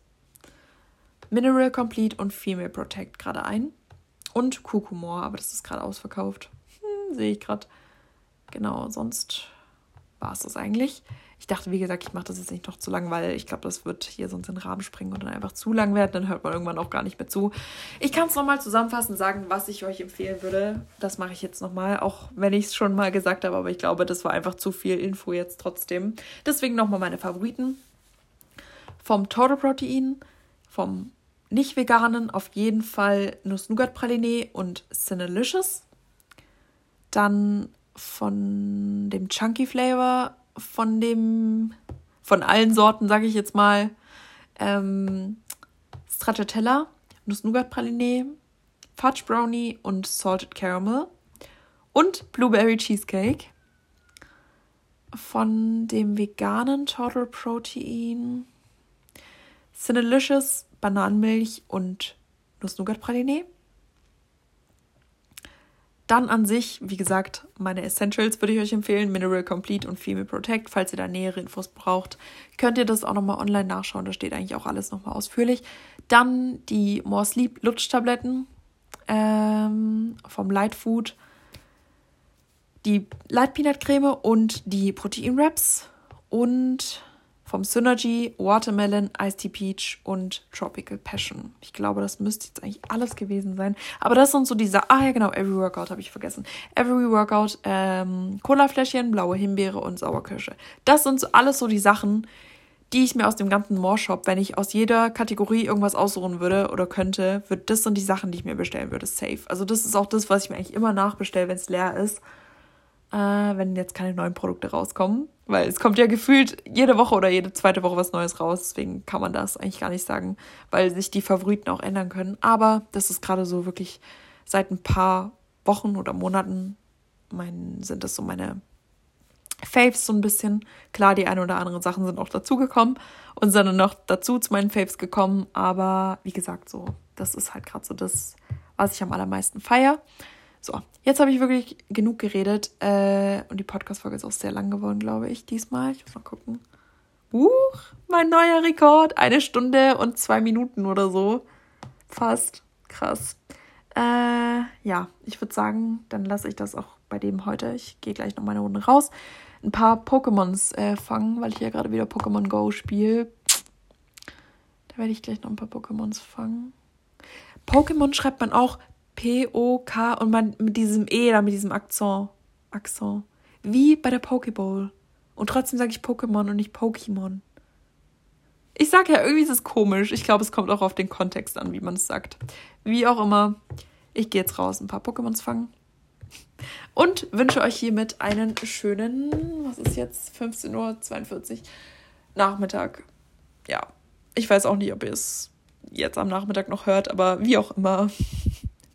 Mineral Complete und Female Protect gerade ein. Und Kukumor, aber das ist gerade ausverkauft. Hm, Sehe ich gerade. Genau, sonst war es das eigentlich. Ich dachte, wie gesagt, ich mache das jetzt nicht noch zu lang, weil ich glaube, das wird hier sonst in den Rahmen springen und dann einfach zu lang werden. Dann hört man irgendwann auch gar nicht mehr zu. Ich kann es nochmal zusammenfassen, sagen, was ich euch empfehlen würde. Das mache ich jetzt nochmal, auch wenn ich es schon mal gesagt habe. Aber ich glaube, das war einfach zu viel Info jetzt trotzdem. Deswegen nochmal meine Favoriten. Vom Total Protein, vom nicht veganen auf jeden Fall Nuss-Nougat-Praline und Cinnalicious. Dann von dem Chunky Flavor von dem, von allen Sorten, sage ich jetzt mal, ähm, Stracciatella, Nuss-Nougat-Praline, Fudge Brownie und Salted Caramel und Blueberry Cheesecake. Von dem veganen Total Protein Cinnalicious, Bananenmilch und Nuss-Nougat-Praline. Dann an sich, wie gesagt, meine Essentials würde ich euch empfehlen. Mineral Complete und Female Protect. Falls ihr da nähere Infos braucht, könnt ihr das auch nochmal online nachschauen. Da steht eigentlich auch alles nochmal ausführlich. Dann die More Sleep Lutschtabletten ähm, vom Light Food. Die Light Peanut Creme und die Protein Wraps. Und vom Synergy, Watermelon, Iced Tea Peach und Tropical Passion. Ich glaube, das müsste jetzt eigentlich alles gewesen sein. Aber das sind so diese, ah ja genau, Every Workout habe ich vergessen. Every Workout, ähm, Colafläschchen, blaue Himbeere und Sauerkirsche. Das sind so alles so die Sachen, die ich mir aus dem ganzen More Shop, wenn ich aus jeder Kategorie irgendwas aussuchen würde oder könnte, wird das sind die Sachen, die ich mir bestellen würde, safe. Also das ist auch das, was ich mir eigentlich immer nachbestelle, wenn es leer ist äh, wenn jetzt keine neuen Produkte rauskommen. Weil es kommt ja gefühlt jede Woche oder jede zweite Woche was Neues raus. Deswegen kann man das eigentlich gar nicht sagen, weil sich die Favoriten auch ändern können. Aber das ist gerade so wirklich seit ein paar Wochen oder Monaten mein, sind das so meine Faves so ein bisschen. Klar, die ein oder anderen Sachen sind auch dazugekommen und sind dann noch dazu zu meinen Faves gekommen. Aber wie gesagt, so, das ist halt gerade so das, was ich am allermeisten feiere. So, jetzt habe ich wirklich genug geredet. Äh, und die Podcast-Folge ist auch sehr lang geworden, glaube ich, diesmal. Ich muss mal gucken. Huch, mein neuer Rekord. Eine Stunde und zwei Minuten oder so. Fast. Krass. Äh, ja, ich würde sagen, dann lasse ich das auch bei dem heute. Ich gehe gleich noch meine Runde raus. Ein paar Pokémons äh, fangen, weil ich ja gerade wieder Pokémon Go spiele. Da werde ich gleich noch ein paar Pokémons fangen. Pokémon schreibt man auch P-O-K und man mit diesem E da, mit diesem Akzent. Akzent. Wie bei der Pokeball. Und trotzdem sage ich Pokémon und nicht Pokémon. Ich sage ja, irgendwie ist es komisch. Ich glaube, es kommt auch auf den Kontext an, wie man es sagt. Wie auch immer. Ich gehe jetzt raus, ein paar Pokémons fangen. Und wünsche euch hiermit einen schönen, was ist jetzt, 15.42 Uhr Nachmittag. Ja, ich weiß auch nicht, ob ihr es jetzt am Nachmittag noch hört, aber wie auch immer.